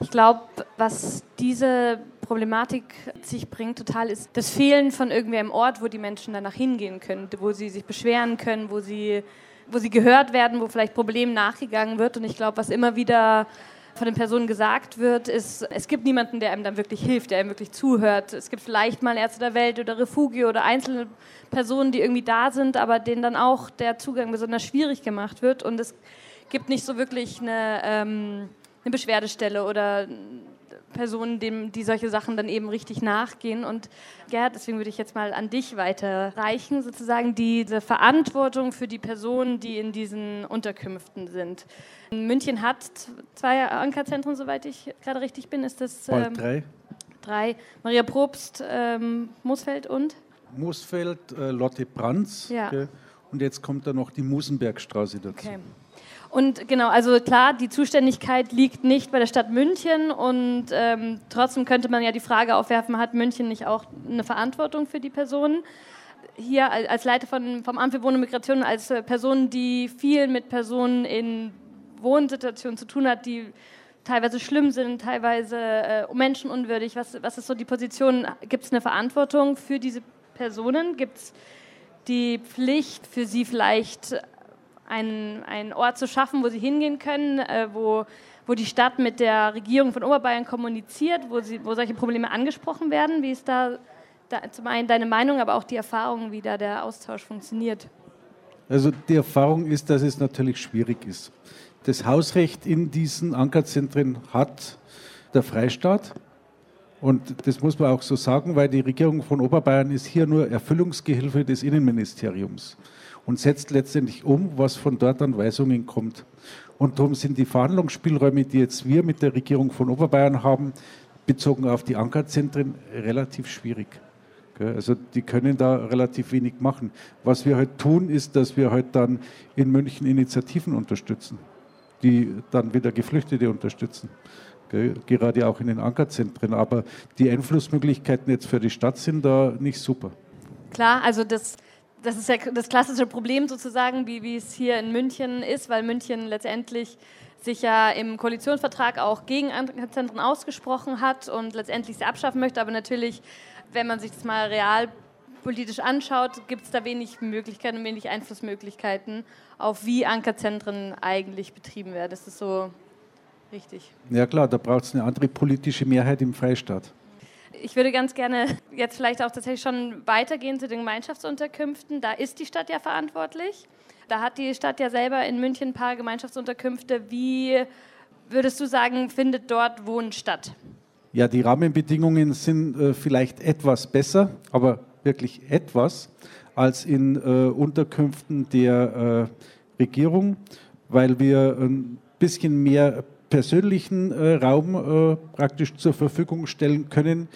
Ich glaube, was diese Problematik sich bringt total, ist das Fehlen von irgendwie einem Ort, wo die Menschen danach hingehen können, wo sie sich beschweren können, wo sie wo sie gehört werden, wo vielleicht Problemen nachgegangen wird. Und ich glaube, was immer wieder von den Personen gesagt wird, ist, es gibt niemanden, der einem dann wirklich hilft, der einem wirklich zuhört. Es gibt vielleicht mal Ärzte der Welt oder Refugio oder einzelne Personen, die irgendwie da sind, aber denen dann auch der Zugang besonders schwierig gemacht wird. Und es gibt nicht so wirklich eine, ähm, eine Beschwerdestelle oder Personen, dem, die solche Sachen dann eben richtig nachgehen. Und Gerd, deswegen würde ich jetzt mal an dich weiterreichen, sozusagen diese Verantwortung für die Personen, die in diesen Unterkünften sind. München hat zwei Ankerzentren, soweit ich gerade richtig bin. Ist das ähm, drei? Drei. Maria Probst, ähm, Moosfeld und? Moosfeld, äh, Lotte Brands. Ja. Okay. Und jetzt kommt da noch die Musenbergstraße dazu. Okay. Und genau, also klar, die Zuständigkeit liegt nicht bei der Stadt München und ähm, trotzdem könnte man ja die Frage aufwerfen, hat München nicht auch eine Verantwortung für die Personen? Hier als Leiter von, vom Amt für Wohnen und Migration, als Person, die viel mit Personen in Wohnsituationen zu tun hat, die teilweise schlimm sind, teilweise äh, menschenunwürdig. Was, was ist so die Position? Gibt es eine Verantwortung für diese Personen? Gibt es die Pflicht für sie vielleicht einen, einen Ort zu schaffen, wo sie hingehen können, äh, wo, wo die Stadt mit der Regierung von Oberbayern kommuniziert, wo, sie, wo solche Probleme angesprochen werden. Wie ist da, da zum einen deine Meinung, aber auch die Erfahrung, wie da der Austausch funktioniert? Also die Erfahrung ist, dass es natürlich schwierig ist. Das Hausrecht in diesen Ankerzentren hat der Freistaat. Und das muss man auch so sagen, weil die Regierung von Oberbayern ist hier nur Erfüllungsgehilfe des Innenministeriums und setzt letztendlich um, was von dort an Weisungen kommt. Und darum sind die Verhandlungsspielräume, die jetzt wir mit der Regierung von Oberbayern haben, bezogen auf die Ankerzentren, relativ schwierig. Also die können da relativ wenig machen. Was wir halt tun, ist, dass wir halt dann in München Initiativen unterstützen, die dann wieder Geflüchtete unterstützen. Gerade auch in den Ankerzentren. Aber die Einflussmöglichkeiten jetzt für die Stadt sind da nicht super. Klar, also das, das ist ja das klassische Problem sozusagen, wie, wie es hier in München ist, weil München letztendlich sich ja im Koalitionsvertrag auch gegen Ankerzentren ausgesprochen hat und letztendlich sie abschaffen möchte, aber natürlich wenn man sich das mal realpolitisch anschaut, gibt es da wenig Möglichkeiten und wenig Einflussmöglichkeiten auf wie Ankerzentren eigentlich betrieben werden. Das ist so richtig. Ja klar, da braucht es eine andere politische Mehrheit im Freistaat. Ich würde ganz gerne jetzt vielleicht auch tatsächlich schon weitergehen zu den Gemeinschaftsunterkünften. Da ist die Stadt ja verantwortlich. Da hat die Stadt ja selber in München ein paar Gemeinschaftsunterkünfte. Wie würdest du sagen, findet dort Wohnen statt? Ja, die Rahmenbedingungen sind äh, vielleicht etwas besser, aber wirklich etwas als in äh, Unterkünften der äh, Regierung, weil wir ein bisschen mehr persönlichen äh, Raum äh, praktisch zur Verfügung stellen können,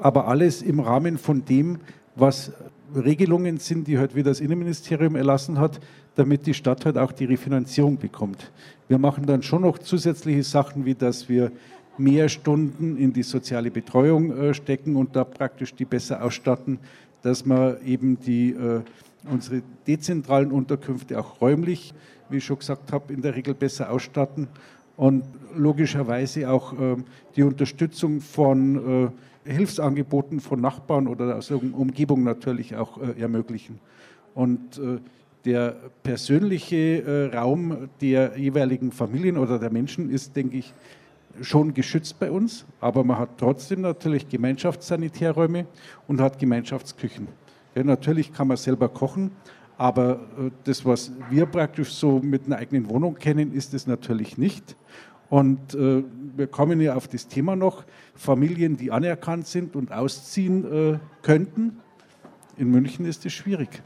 aber alles im Rahmen von dem, was Regelungen sind, die halt wieder das Innenministerium erlassen hat, damit die Stadt halt auch die Refinanzierung bekommt. Wir machen dann schon noch zusätzliche Sachen, wie dass wir mehr Stunden in die soziale Betreuung äh, stecken und da praktisch die besser ausstatten, dass wir eben die, äh, unsere dezentralen Unterkünfte auch räumlich, wie ich schon gesagt habe, in der Regel besser ausstatten und logischerweise auch äh, die Unterstützung von äh, Hilfsangeboten von Nachbarn oder aus der Umgebung natürlich auch äh, ermöglichen. Und äh, der persönliche Raum der jeweiligen Familien oder der Menschen ist, denke ich, schon geschützt bei uns, aber man hat trotzdem natürlich Gemeinschaftssanitärräume und hat Gemeinschaftsküchen. Ja, natürlich kann man selber kochen, aber äh, das, was wir praktisch so mit einer eigenen Wohnung kennen, ist es natürlich nicht. Und äh, wir kommen ja auf das Thema noch, Familien, die anerkannt sind und ausziehen äh, könnten. In München ist es schwierig,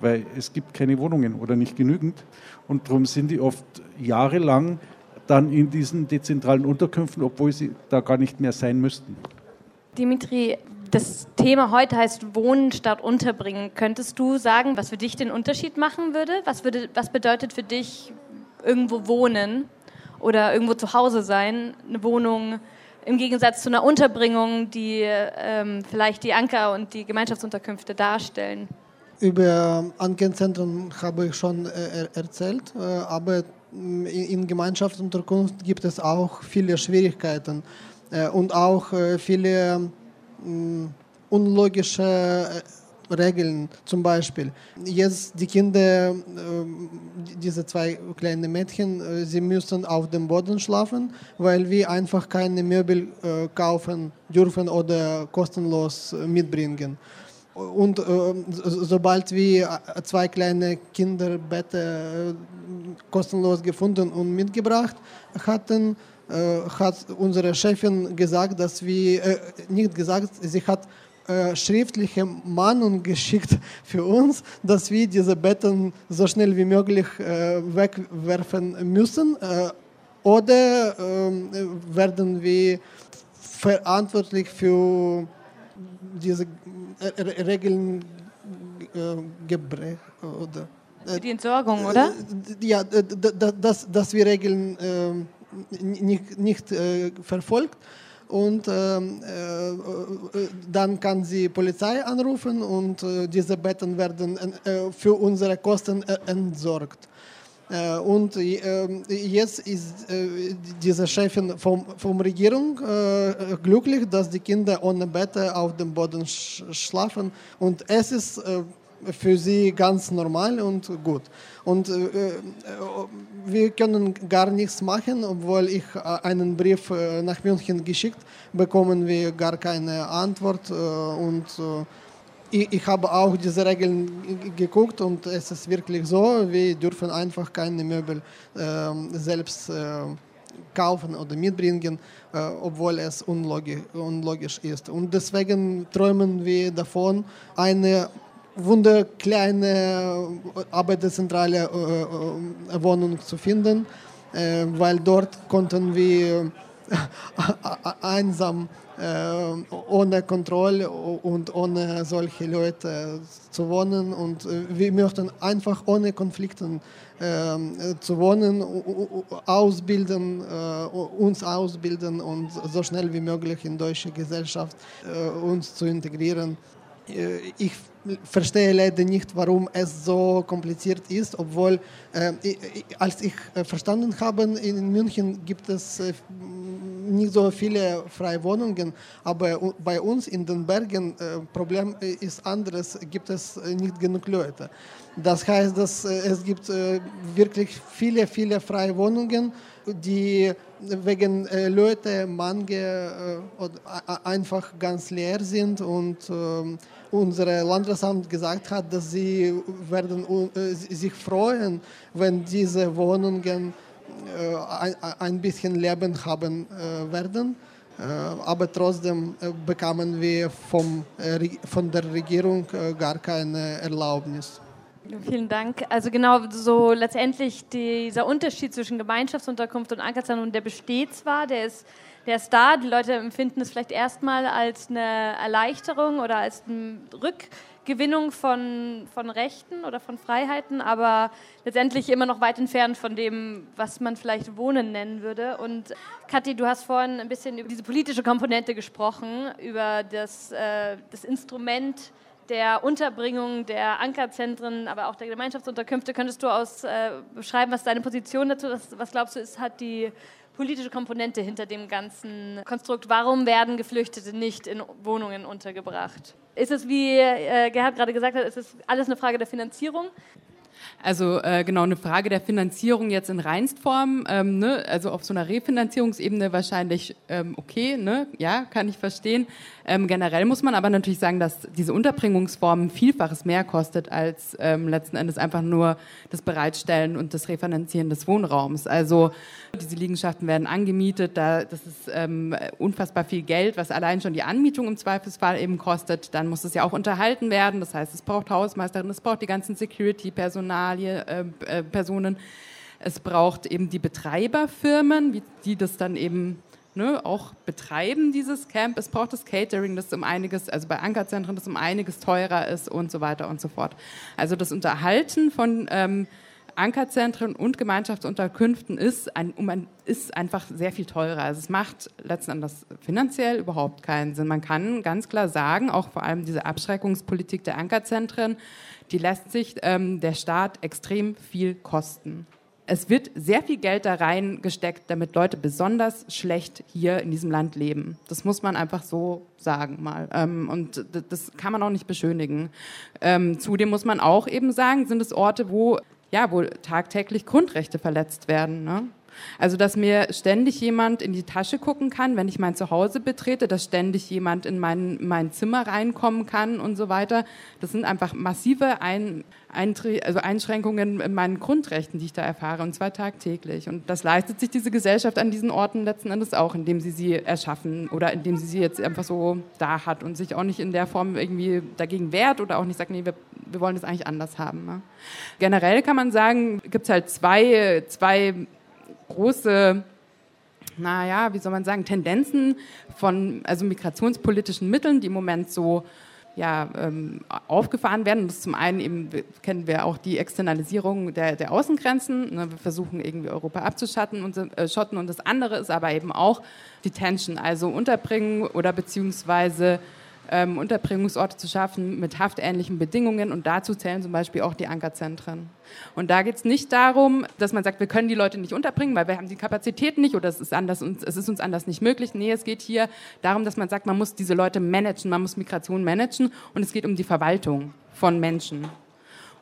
weil es gibt keine Wohnungen oder nicht genügend. Und darum sind die oft jahrelang dann in diesen dezentralen Unterkünften, obwohl sie da gar nicht mehr sein müssten. Dimitri, das Thema heute heißt Wohnen statt Unterbringen. Könntest du sagen, was für dich den Unterschied machen würde? Was, würde, was bedeutet für dich irgendwo wohnen oder irgendwo zu Hause sein? Eine Wohnung im Gegensatz zu einer Unterbringung, die ähm, vielleicht die Anker und die Gemeinschaftsunterkünfte darstellen? Über Ankerzentren habe ich schon äh, erzählt, äh, aber in Gemeinschaftsunterkunft gibt es auch viele Schwierigkeiten äh, und auch äh, viele unlogische Regeln. Zum Beispiel, jetzt die Kinder, diese zwei kleinen Mädchen, sie müssen auf dem Boden schlafen, weil wir einfach keine Möbel kaufen dürfen oder kostenlos mitbringen. Und sobald wir zwei kleine Kinderbetten äh, kostenlos gefunden und mitgebracht hatten, hat unsere Chefin gesagt, dass wir, äh, nicht gesagt, sie hat äh, schriftliche Mahnung geschickt für uns, dass wir diese Betten so schnell wie möglich äh, wegwerfen müssen oder ähm, werden wir verantwortlich für diese Regeln äh, gebrechen oder für die Entsorgung, oder? Ja, dass, dass wir Regeln äh, nicht, nicht äh, verfolgt. Und ähm, äh, dann kann sie Polizei anrufen und äh, diese Betten werden äh, für unsere Kosten entsorgt. Äh, und ähm, jetzt ist äh, diese Chefin vom, vom Regierung äh, glücklich, dass die Kinder ohne Bett auf dem Boden schlafen. Und es ist für sie ganz normal und gut. Und äh, äh, wir können gar nichts machen, obwohl ich einen Brief nach München geschickt bekommen wir gar keine Antwort und ich, habe auch diese Regeln geguckt und es ist wirklich so, wir dürfen einfach keine Möbel äh, selbst äh, kaufen oder mitbringen, äh, obwohl es unlogisch, unlogisch ist. Und deswegen träumen wir davon, eine wunderkleine, aber dezentrale äh, äh, Wohnung zu finden, äh, weil dort konnten wir einsam äh, ohne Kontrolle und ohne solche Leute zu wohnen. Und äh, wir möchten einfach ohne Konflikte äh, zu wohnen, ausbilden, uns ausbilden und so schnell wie möglich in deutsche Gesellschaft uns zu integrieren. Ich verstehe leider nicht, warum es so kompliziert ist, obwohl, äh, als ich verstanden habe, in München gibt es äh, nicht so viele freie Wohnungen, aber bei uns in den Bergen äh, Problem ist anderes, gibt es nicht genug Leute. Das heißt, dass es gibt wirklich viele, viele freie Wohnungen, die wegen Leute, Mangel einfach ganz leer sind und unser Landesamt gesagt hat, dass sie werden sich freuen, wenn diese Wohnungen ein, ein bisschen Leben haben werden. Aber trotzdem bekamen wir vom, von der Regierung gar keine Erlaubnis. Vielen Dank. Also genau so letztendlich dieser Unterschied zwischen Gemeinschaftsunterkunft und Ankerzentrum, der besteht zwar, der ist, der ist da. Die Leute empfinden es vielleicht erstmal als eine Erleichterung oder als eine Rückgewinnung von, von Rechten oder von Freiheiten, aber letztendlich immer noch weit entfernt von dem, was man vielleicht Wohnen nennen würde. Und Kathi, du hast vorhin ein bisschen über diese politische Komponente gesprochen, über das, äh, das Instrument, der Unterbringung der Ankerzentren, aber auch der Gemeinschaftsunterkünfte. Könntest du aus, äh, beschreiben, was deine Position dazu ist? Was glaubst du, ist, hat die politische Komponente hinter dem ganzen Konstrukt? Warum werden Geflüchtete nicht in Wohnungen untergebracht? Ist es, wie äh, Gerhard gerade gesagt hat, ist es alles eine Frage der Finanzierung? Also äh, genau eine Frage der Finanzierung jetzt in Reinstform, ähm, ne? also auf so einer Refinanzierungsebene wahrscheinlich ähm, okay, ne? ja, kann ich verstehen. Ähm, generell muss man aber natürlich sagen, dass diese Unterbringungsform vielfaches mehr kostet als ähm, letzten Endes einfach nur das Bereitstellen und das Refinanzieren des Wohnraums. Also diese Liegenschaften werden angemietet, da, das ist ähm, unfassbar viel Geld, was allein schon die Anmietung im Zweifelsfall eben kostet. Dann muss es ja auch unterhalten werden, das heißt, es braucht Hausmeisterin, es braucht die ganzen Security-Personalien, äh, Personen. Es braucht eben die Betreiberfirmen, die das dann eben ne, auch betreiben, dieses Camp. Es braucht das Catering, das um einiges, also bei Ankerzentren, das um einiges teurer ist und so weiter und so fort. Also das Unterhalten von ähm, Ankerzentren und Gemeinschaftsunterkünften ist, ein, um ein, ist einfach sehr viel teurer. Also es macht letzten Endes finanziell überhaupt keinen Sinn. Man kann ganz klar sagen, auch vor allem diese Abschreckungspolitik der Ankerzentren, die lässt sich ähm, der Staat extrem viel kosten es wird sehr viel Geld da reingesteckt, damit Leute besonders schlecht hier in diesem Land leben. Das muss man einfach so sagen mal. Ähm, und das kann man auch nicht beschönigen. Ähm, zudem muss man auch eben sagen, sind es Orte, wo, ja, wo tagtäglich Grundrechte verletzt werden. Ne? Also, dass mir ständig jemand in die Tasche gucken kann, wenn ich mein Zuhause betrete, dass ständig jemand in mein, mein Zimmer reinkommen kann und so weiter. Das sind einfach massive Ein, also Einschränkungen in meinen Grundrechten, die ich da erfahre, und zwar tagtäglich. Und das leistet sich diese Gesellschaft an diesen Orten letzten Endes auch, indem sie sie erschaffen oder indem sie sie jetzt einfach so da hat und sich auch nicht in der Form irgendwie dagegen wehrt oder auch nicht sagt, nee, wir, wir wollen das eigentlich anders haben. Ne? Generell kann man sagen, gibt es halt zwei, zwei große naja, wie soll man sagen, Tendenzen von also migrationspolitischen Mitteln, die im Moment so ja, ähm, aufgefahren werden. Das zum einen eben kennen wir auch die Externalisierung der, der Außengrenzen. Ne, wir versuchen irgendwie Europa abzuschatten und äh, schotten. Und das andere ist aber eben auch Detention, also unterbringen oder beziehungsweise ähm, Unterbringungsorte zu schaffen mit haftähnlichen Bedingungen und dazu zählen zum Beispiel auch die Ankerzentren. Und da geht es nicht darum, dass man sagt, wir können die Leute nicht unterbringen, weil wir haben die Kapazitäten nicht oder es ist, anders, es ist uns anders nicht möglich. Nee, es geht hier darum, dass man sagt, man muss diese Leute managen, man muss Migration managen und es geht um die Verwaltung. von Menschen.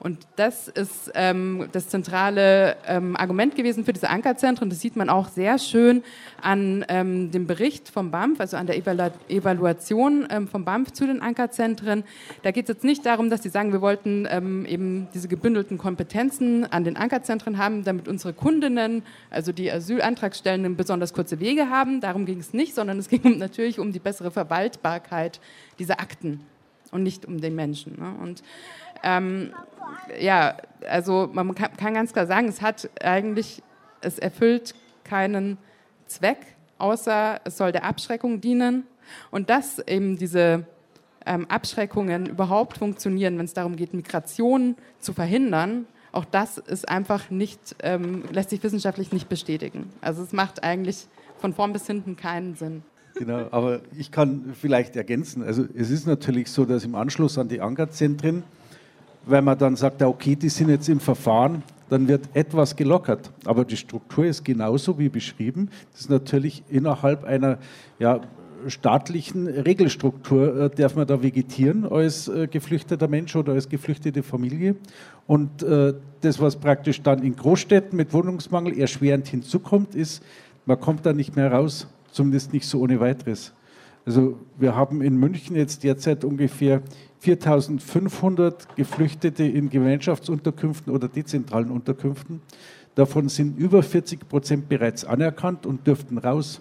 Und das ist ähm, das zentrale ähm, Argument gewesen für diese Ankerzentren. Das sieht man auch sehr schön an ähm, dem Bericht vom BAMF, also an der Evalu Evaluation ähm, vom BAMF zu den Ankerzentren. Da geht es jetzt nicht darum, dass sie sagen, wir wollten ähm, eben diese gebündelten Kompetenzen an den Ankerzentren haben, damit unsere Kundinnen, also die Asylantragstellenden, besonders kurze Wege haben. Darum ging es nicht, sondern es ging natürlich um die bessere Verwaltbarkeit dieser Akten und nicht um den Menschen. Ne? Und ähm, ja, also man kann, ganz klar sagen, es hat eigentlich, es erfüllt keinen Zweck, außer es soll der Abschreckung dienen. Und dass eben diese ähm, Abschreckungen überhaupt funktionieren, wenn es darum geht, Migration zu verhindern, auch das ist einfach nicht, ähm, lässt sich wissenschaftlich nicht bestätigen. Also es macht eigentlich von vorn bis hinten keinen Sinn. Genau, aber ich kann vielleicht ergänzen. Also es ist natürlich so, dass im Anschluss an die Ankerzentren wenn man dann sagt, okay, die sind jetzt im Verfahren, dann wird etwas gelockert. Aber die Struktur ist genauso wie beschrieben. Das ist natürlich innerhalb einer ja, staatlichen Regelstruktur, äh, darf man da vegetieren als äh, geflüchteter Mensch oder als geflüchtete Familie. Und äh, das, was praktisch dann in Großstädten mit Wohnungsmangel erschwerend hinzukommt, ist, man kommt da nicht mehr raus, zumindest nicht so ohne weiteres. Also wir haben in München jetzt derzeit ungefähr 4500 Geflüchtete in Gemeinschaftsunterkünften oder dezentralen Unterkünften. Davon sind über 40 Prozent bereits anerkannt und dürften raus.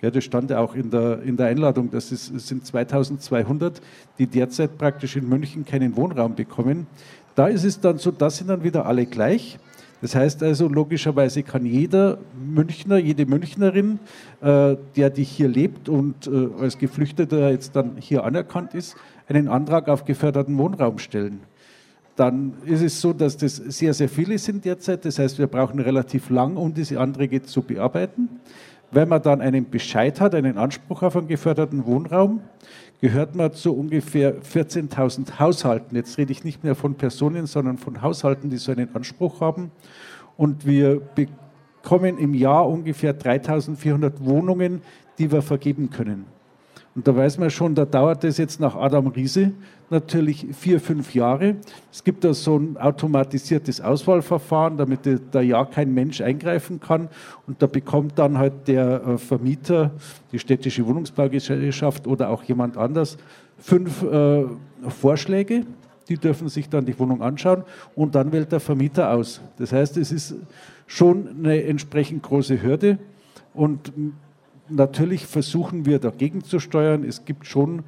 Ja, das stand ja auch in der, in der Einladung. Das, ist, das sind 2200, die derzeit praktisch in München keinen Wohnraum bekommen. Da ist es dann so, das sind dann wieder alle gleich. Das heißt also, logischerweise kann jeder Münchner, jede Münchnerin, äh, der die hier lebt und äh, als Geflüchteter jetzt dann hier anerkannt ist, einen Antrag auf geförderten Wohnraum stellen. Dann ist es so, dass das sehr, sehr viele sind derzeit. Das heißt, wir brauchen relativ lang, um diese Anträge zu bearbeiten. Wenn man dann einen Bescheid hat, einen Anspruch auf einen geförderten Wohnraum, gehört man zu ungefähr 14.000 Haushalten. Jetzt rede ich nicht mehr von Personen, sondern von Haushalten, die so einen Anspruch haben. Und wir bekommen im Jahr ungefähr 3.400 Wohnungen, die wir vergeben können. Und da weiß man schon, da dauert es jetzt nach Adam Riese natürlich vier, fünf Jahre. Es gibt da so ein automatisiertes Auswahlverfahren, damit da ja kein Mensch eingreifen kann. Und da bekommt dann halt der äh, Vermieter, die städtische Wohnungsbaugesellschaft oder auch jemand anders, fünf äh, Vorschläge. Die dürfen sich dann die Wohnung anschauen und dann wählt der Vermieter aus. Das heißt, es ist schon eine entsprechend große Hürde. Und natürlich versuchen wir dagegen zu steuern. Es gibt schon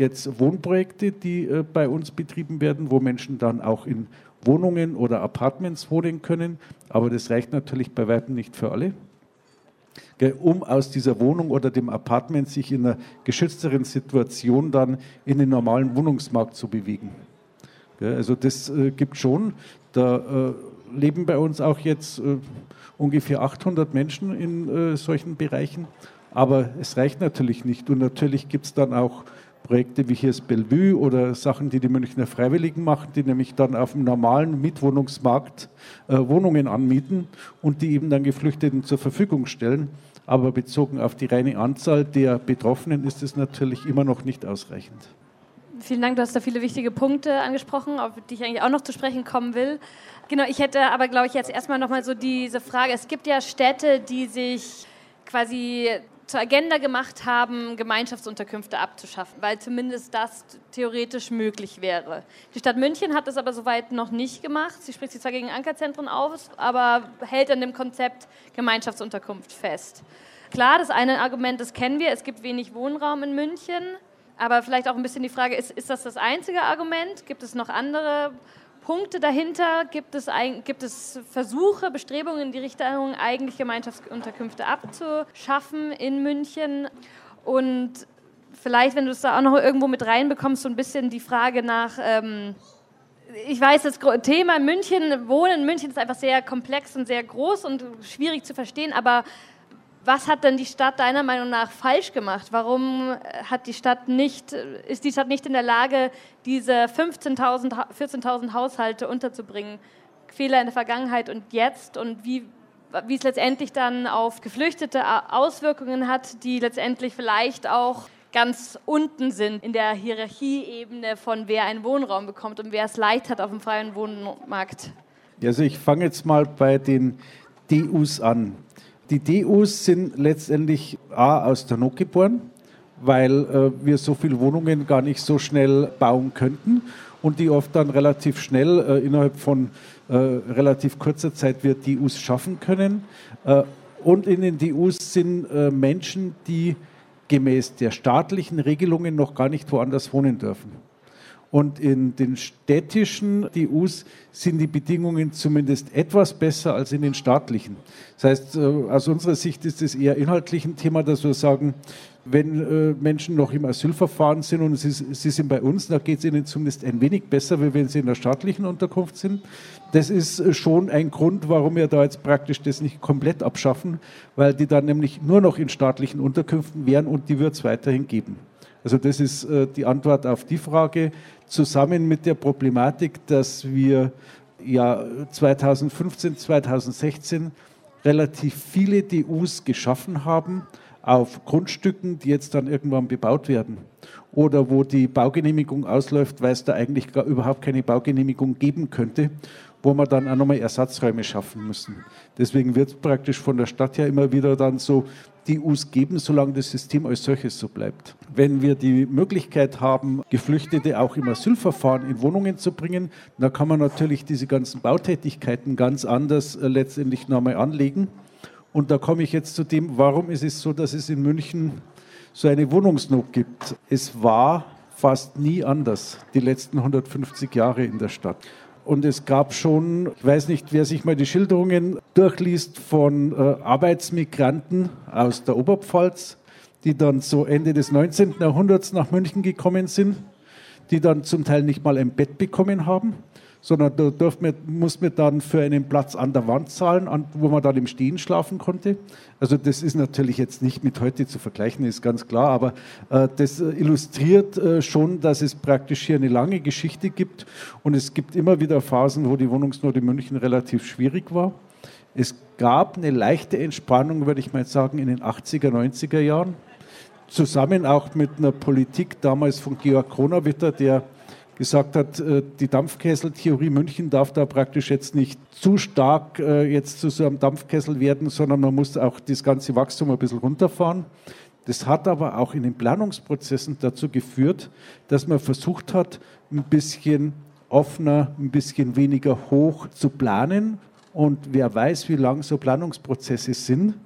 jetzt Wohnprojekte, die äh, bei uns betrieben werden, wo Menschen dann auch in Wohnungen oder Apartments wohnen können. Aber das reicht natürlich bei weitem nicht für alle. Um aus dieser Wohnung oder dem Apartment sich in einer geschützteren Situation dann in den normalen Wohnungsmarkt zu bewegen. Also das äh, gibt schon. Da äh, leben bei uns auch jetzt ungefähr 800 Menschen in solchen Bereichen. Aber es reicht natürlich nicht. Und natürlich gibt es dann auch Projekte wie hier das Bellevue oder Sachen, die die Münchner Freiwilligen machen, die nämlich dann auf dem normalen Mietwohnungsmarkt äh, Wohnungen anmieten und die eben dann Geflüchteten zur Verfügung stellen. Aber bezogen auf die reine Anzahl der Betroffenen ist es natürlich immer noch nicht ausreichend. Vielen Dank, du hast da viele wichtige Punkte angesprochen, auf die ich eigentlich auch noch zu sprechen kommen will. Genau, ich hätte aber, glaube ich, jetzt erstmal nochmal so diese Frage, es gibt ja Städte, die sich quasi zur Agenda gemacht haben, Gemeinschaftsunterkünfte abzuschaffen, weil zumindest das theoretisch möglich wäre. Die Stadt München hat das aber soweit noch nicht gemacht. Sie spricht sich zwar gegen Ankerzentren aus, aber hält an dem Konzept Gemeinschaftsunterkunft fest. Klar, das eine Argument, das kennen wir, es gibt wenig Wohnraum in München, aber vielleicht auch ein bisschen die Frage, ist, ist das das einzige Argument? Gibt es noch andere Punkte dahinter? Gibt es, gibt es Versuche, Bestrebungen in die Richtung, eigentlich Gemeinschaftsunterkünfte abzuschaffen in München? Und vielleicht, wenn du es da auch noch irgendwo mit reinbekommst, so ein bisschen die Frage nach, ähm, ich weiß, das Thema München, Wohnen in München ist einfach sehr komplex und sehr groß und schwierig zu verstehen, aber was hat denn die Stadt deiner Meinung nach falsch gemacht? Warum hat die Stadt nicht, ist die Stadt nicht in der Lage, diese 15.000, 14.000 Haushalte unterzubringen? Fehler in der Vergangenheit und jetzt und wie, es letztendlich dann auf Geflüchtete Auswirkungen hat, die letztendlich vielleicht auch ganz unten sind in der Hierarchieebene von wer einen Wohnraum bekommt und wer es leicht hat auf dem freien Wohnmarkt? Also ich fange jetzt mal bei den DUs an. Die DUs sind letztendlich A aus der Not geboren, weil äh, wir so viele Wohnungen gar nicht so schnell bauen könnten und die oft dann relativ schnell äh, innerhalb von äh, relativ kurzer Zeit wir DUs schaffen können. Äh, und in den DUs sind äh, Menschen, die gemäß der staatlichen Regelungen noch gar nicht woanders wohnen dürfen. Und in den städtischen DUs sind die Bedingungen zumindest etwas besser als in den staatlichen. Das heißt, äh, aus unserer Sicht ist es eher inhaltlich ein Thema, dass wir sagen, wenn äh, Menschen noch im Asylverfahren sind und sie, sind bei uns, dann geht es ihnen zumindest ein wenig besser, wie wenn sie in der staatlichen Unterkunft sind. Das ist äh, schon ein Grund, warum wir da jetzt praktisch das nicht komplett abschaffen, weil die dann nämlich nur noch in staatlichen Unterkünften wären und die wird es weiterhin geben. Also das ist die Antwort auf die Frage, zusammen mit der Problematik, dass wir ja 2015, 2016 relativ viele DUs geschaffen haben auf Grundstücken, die jetzt dann irgendwann bebaut werden. Oder wo die Baugenehmigung ausläuft, weil es da eigentlich gar überhaupt keine Baugenehmigung geben könnte, wo wir dann auch nochmal Ersatzräume schaffen müssen. Deswegen wird praktisch von der Stadt her immer wieder dann so DUs geben, solange das System als solches so bleibt. Wenn wir die Möglichkeit haben, Geflüchtete auch im Asylverfahren in Wohnungen zu bringen, dann kann man natürlich diese ganzen Bautätigkeiten ganz anders äh, letztendlich nochmal anlegen. Und da komme ich jetzt zu dem, warum ist es so, dass es in München so eine Wohnungsnot gibt. Es war fast nie anders, die letzten 150 Jahre in der Stadt. Und es gab schon, ich weiß nicht, wer sich mal die Schilderungen durchliest von äh, Arbeitsmigranten aus der Oberpfalz, die dann so Ende des 19. Jahrhunderts nach München gekommen sind, die dann zum Teil nicht mal ein Bett bekommen haben, sondern da durfte man, muss man dann für einen Platz an der Wand zahlen, an, wo man dann im Stehen schlafen konnte. Also das ist natürlich jetzt nicht mit heute zu vergleichen, ist ganz klar, aber äh, das illustriert äh, schon, dass es praktisch hier eine lange Geschichte gibt und es gibt immer wieder Phasen, wo die Wohnungsnot in München relativ schwierig war. Es gab eine leichte Entspannung, würde ich mal sagen, in den 80er, 90er Jahren, zusammen auch mit einer Politik damals von Georg Kronawitter, der gesagt hat, äh, die Dampfkesseltheorie München darf da praktisch jetzt nicht zu stark äh, jetzt zu so einem Dampfkessel werden, sondern man muss auch das ganze Wachstum ein bisschen runterfahren. Das hat aber auch in den Planungsprozessen dazu geführt, dass man versucht hat, ein bisschen offener, ein bisschen weniger hoch zu planen. Und wer weiß, wie lang so Planungsprozesse sind,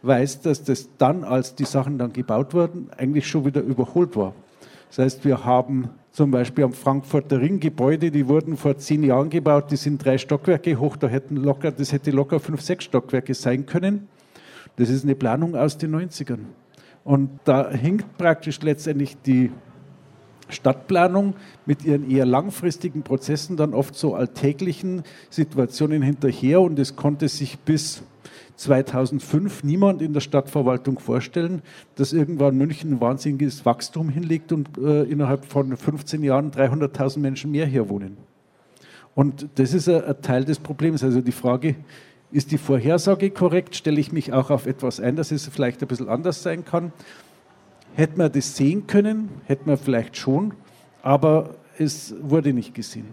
weiß, dass das dann, als die Sachen dann gebaut wurden, eigentlich schon wieder überholt war. Das heißt, wir haben zum Beispiel am Frankfurter Ring Gebäude, die wurden vor zehn Jahren gebaut, die sind drei Stockwerke hoch, da hätten locker, das hätte locker fünf, sechs Stockwerke sein können. Das ist eine Planung aus den 90ern. Und da hinkt praktisch letztendlich die Stadtplanung mit ihren eher langfristigen Prozessen dann oft so alltäglichen Situationen hinterher und es konnte sich bis 2005 niemand in der Stadtverwaltung vorstellen, dass irgendwann München ein wahnsinniges Wachstum hinlegt und äh, innerhalb von 15 Jahren 300.000 Menschen mehr hier wohnen. Und das ist ein, Teil des Problems. Also die Frage, ist die Vorhersage korrekt? Stelle ich mich auch auf etwas ein, dass es vielleicht ein bisschen anders sein kann? Hätte man das sehen können? Hätte man vielleicht schon, aber es wurde nicht gesehen.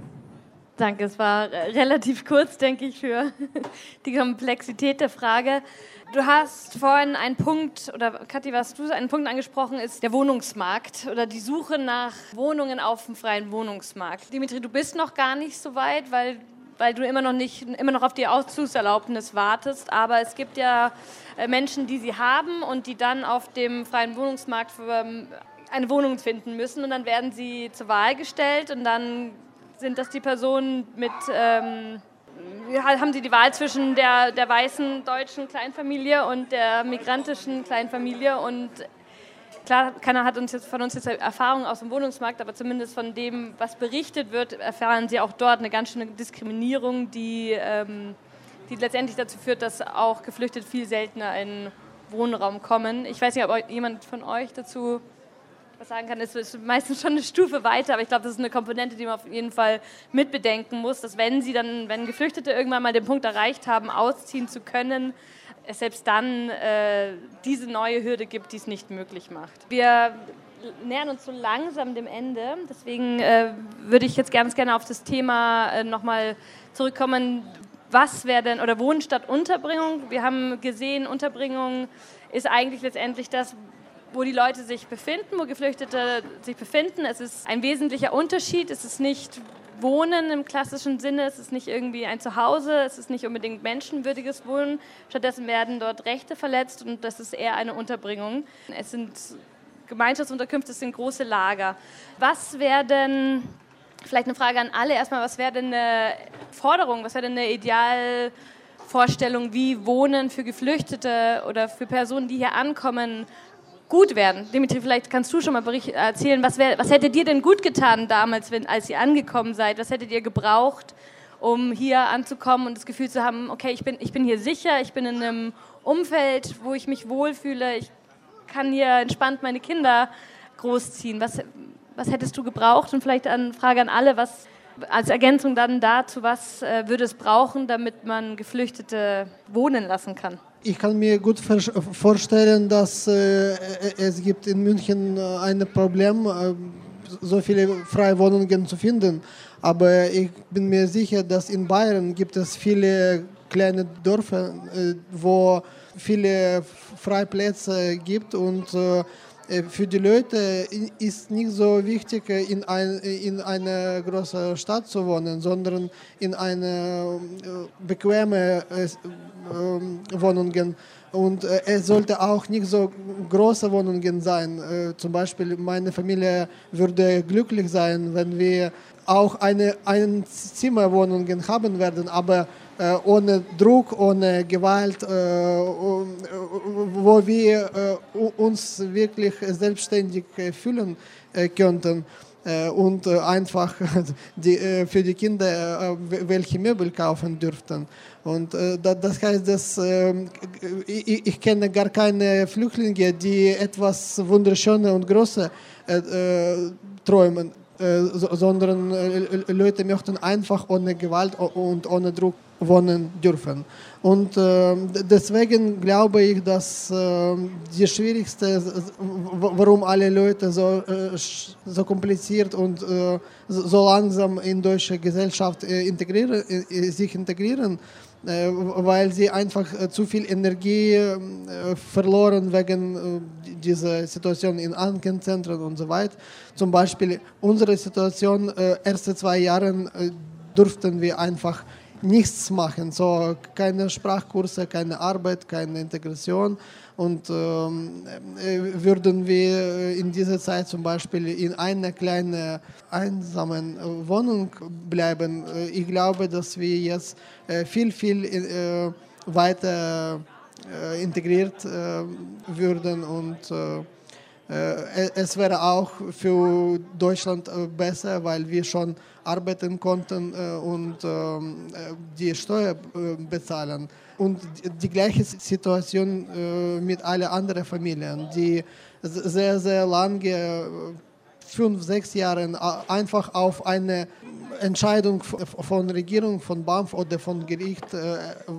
Danke, es war äh, relativ kurz, denke ich, für die Komplexität der Frage. Du hast vorhin einen Punkt, oder Kathi, was du einen Punkt angesprochen, ist der Wohnungsmarkt oder die Suche nach Wohnungen auf dem freien Wohnungsmarkt. Dimitri, du bist noch gar nicht so weit, weil, weil du immer noch, nicht, immer noch auf die Auszugserlaubnis wartest. Aber es gibt ja äh, Menschen, die sie haben und die dann auf dem freien Wohnungsmarkt ähm, eine Wohnung finden müssen und dann werden sie zur Wahl gestellt und dann sind das die Personen mit, ähm, haben sie die Wahl zwischen der, der weißen deutschen Kleinfamilie und der migrantischen Kleinfamilie und klar, keiner hat uns jetzt, von uns jetzt Erfahrung aus dem Wohnungsmarkt, aber zumindest von dem, was berichtet wird, erfahren sie auch dort eine ganz schöne Diskriminierung, die, ähm, die letztendlich dazu führt, dass auch Geflüchtete viel seltener in Wohnraum kommen. Ich weiß nicht, ob jemand von euch dazu was sagen kann, ist, ist meistens schon eine Stufe weiter, aber ich glaube, das ist eine Komponente, die man auf jeden Fall mitbedenken muss, dass wenn sie dann, wenn Geflüchtete irgendwann mal den Punkt erreicht haben, ausziehen zu können, es selbst dann äh, diese neue Hürde gibt, die es nicht möglich macht. Wir nähern uns so langsam dem Ende. Deswegen äh, würde ich jetzt ganz gerne auf das Thema äh, nochmal zurückkommen. Was wäre denn, oder Wohnen statt Unterbringung? Wir haben gesehen, Unterbringung ist eigentlich letztendlich das, wo die Leute sich befinden, wo Geflüchtete sich befinden. Es ist ein wesentlicher Unterschied. Es ist nicht Wohnen im klassischen Sinne, es ist nicht irgendwie ein Zuhause, es ist nicht unbedingt menschenwürdiges Wohnen. Stattdessen werden dort Rechte verletzt und das ist eher eine Unterbringung. Es sind Gemeinschaftsunterkünfte, es sind große Lager. Was wäre denn, vielleicht eine Frage an alle erstmal, was wäre denn eine Forderung, was wäre denn eine Idealvorstellung, wie Wohnen für Geflüchtete oder für Personen, die hier ankommen, gut werden. Dimitri, vielleicht kannst du schon mal erzählen, was, wär, was hätte dir denn gut getan damals, wenn, als ihr angekommen seid? Was hättet ihr gebraucht, um hier anzukommen und das Gefühl zu haben, okay, ich bin, ich bin hier sicher, ich bin in einem Umfeld, wo ich mich wohlfühle, ich kann hier entspannt meine Kinder großziehen. Was, was hättest du gebraucht? Und vielleicht eine Frage an alle, was als Ergänzung dann dazu, was äh, würde es brauchen, damit man Geflüchtete wohnen lassen kann? Ich kann mir gut vorstellen, dass äh, es gibt in München äh, ein Problem, äh, so viele freie Wohnungen zu finden. Aber ich bin mir sicher, dass in Bayern gibt es viele kleine Dörfer, äh, wo viele Freiplätze gibt und äh, äh, für die Leute ist nicht so wichtig, äh, in, ein, in einer großen Stadt zu wohnen, sondern in einer äh, bequeme Wohnungen. Und es sollte auch nicht so große Wohnungen sein. Zum Beispiel meine Familie würde glücklich sein, wenn wir auch eine Einzimmerwohnungen haben werden, aber äh, ohne Druck, ohne Gewalt, äh, wo wir äh, uns wirklich selbstständig fühlen könnten und einfach die, für die Kinder welche Möbel kaufen dürften. Und das heißt, dass, ich, ich kenne gar keine Flüchtlinge, die etwas Wunderschönes und Großes träumen. sondern Leute möchten einfach ohne Gewalt und ohne Druck wohnen dürfen. Und äh, deswegen glaube ich, dass äh, die schwierigste, warum alle Leute so, äh, so kompliziert und äh, so langsam in deutsche Gesellschaft äh, integrieren, äh, sich integrieren, weil sie einfach zu viel Energie verloren wegen dieser Situation in Ankenzentren und so weiter. Zum Beispiel unsere Situation, erste zwei Jahre durften wir einfach nichts machen, so keine Sprachkurse, keine Arbeit, keine Integration. Und ähm, äh, würden wir in dieser Zeit zum Beispiel in einer kleinen einsamen Wohnung bleiben, äh, ich glaube, dass wir jetzt äh, viel, viel äh, weiter äh, integriert äh, würden. Und es wäre auch für Deutschland besser, weil wir schon arbeiten konnten äh, und ähm, äh, die Steuer äh, bezahlen. Und die gleiche Situation mit allen anderen Familien, die sehr, sehr lange, fünf, sechs Jahre einfach auf eine Entscheidung von Regierung, von BAMF oder von Gericht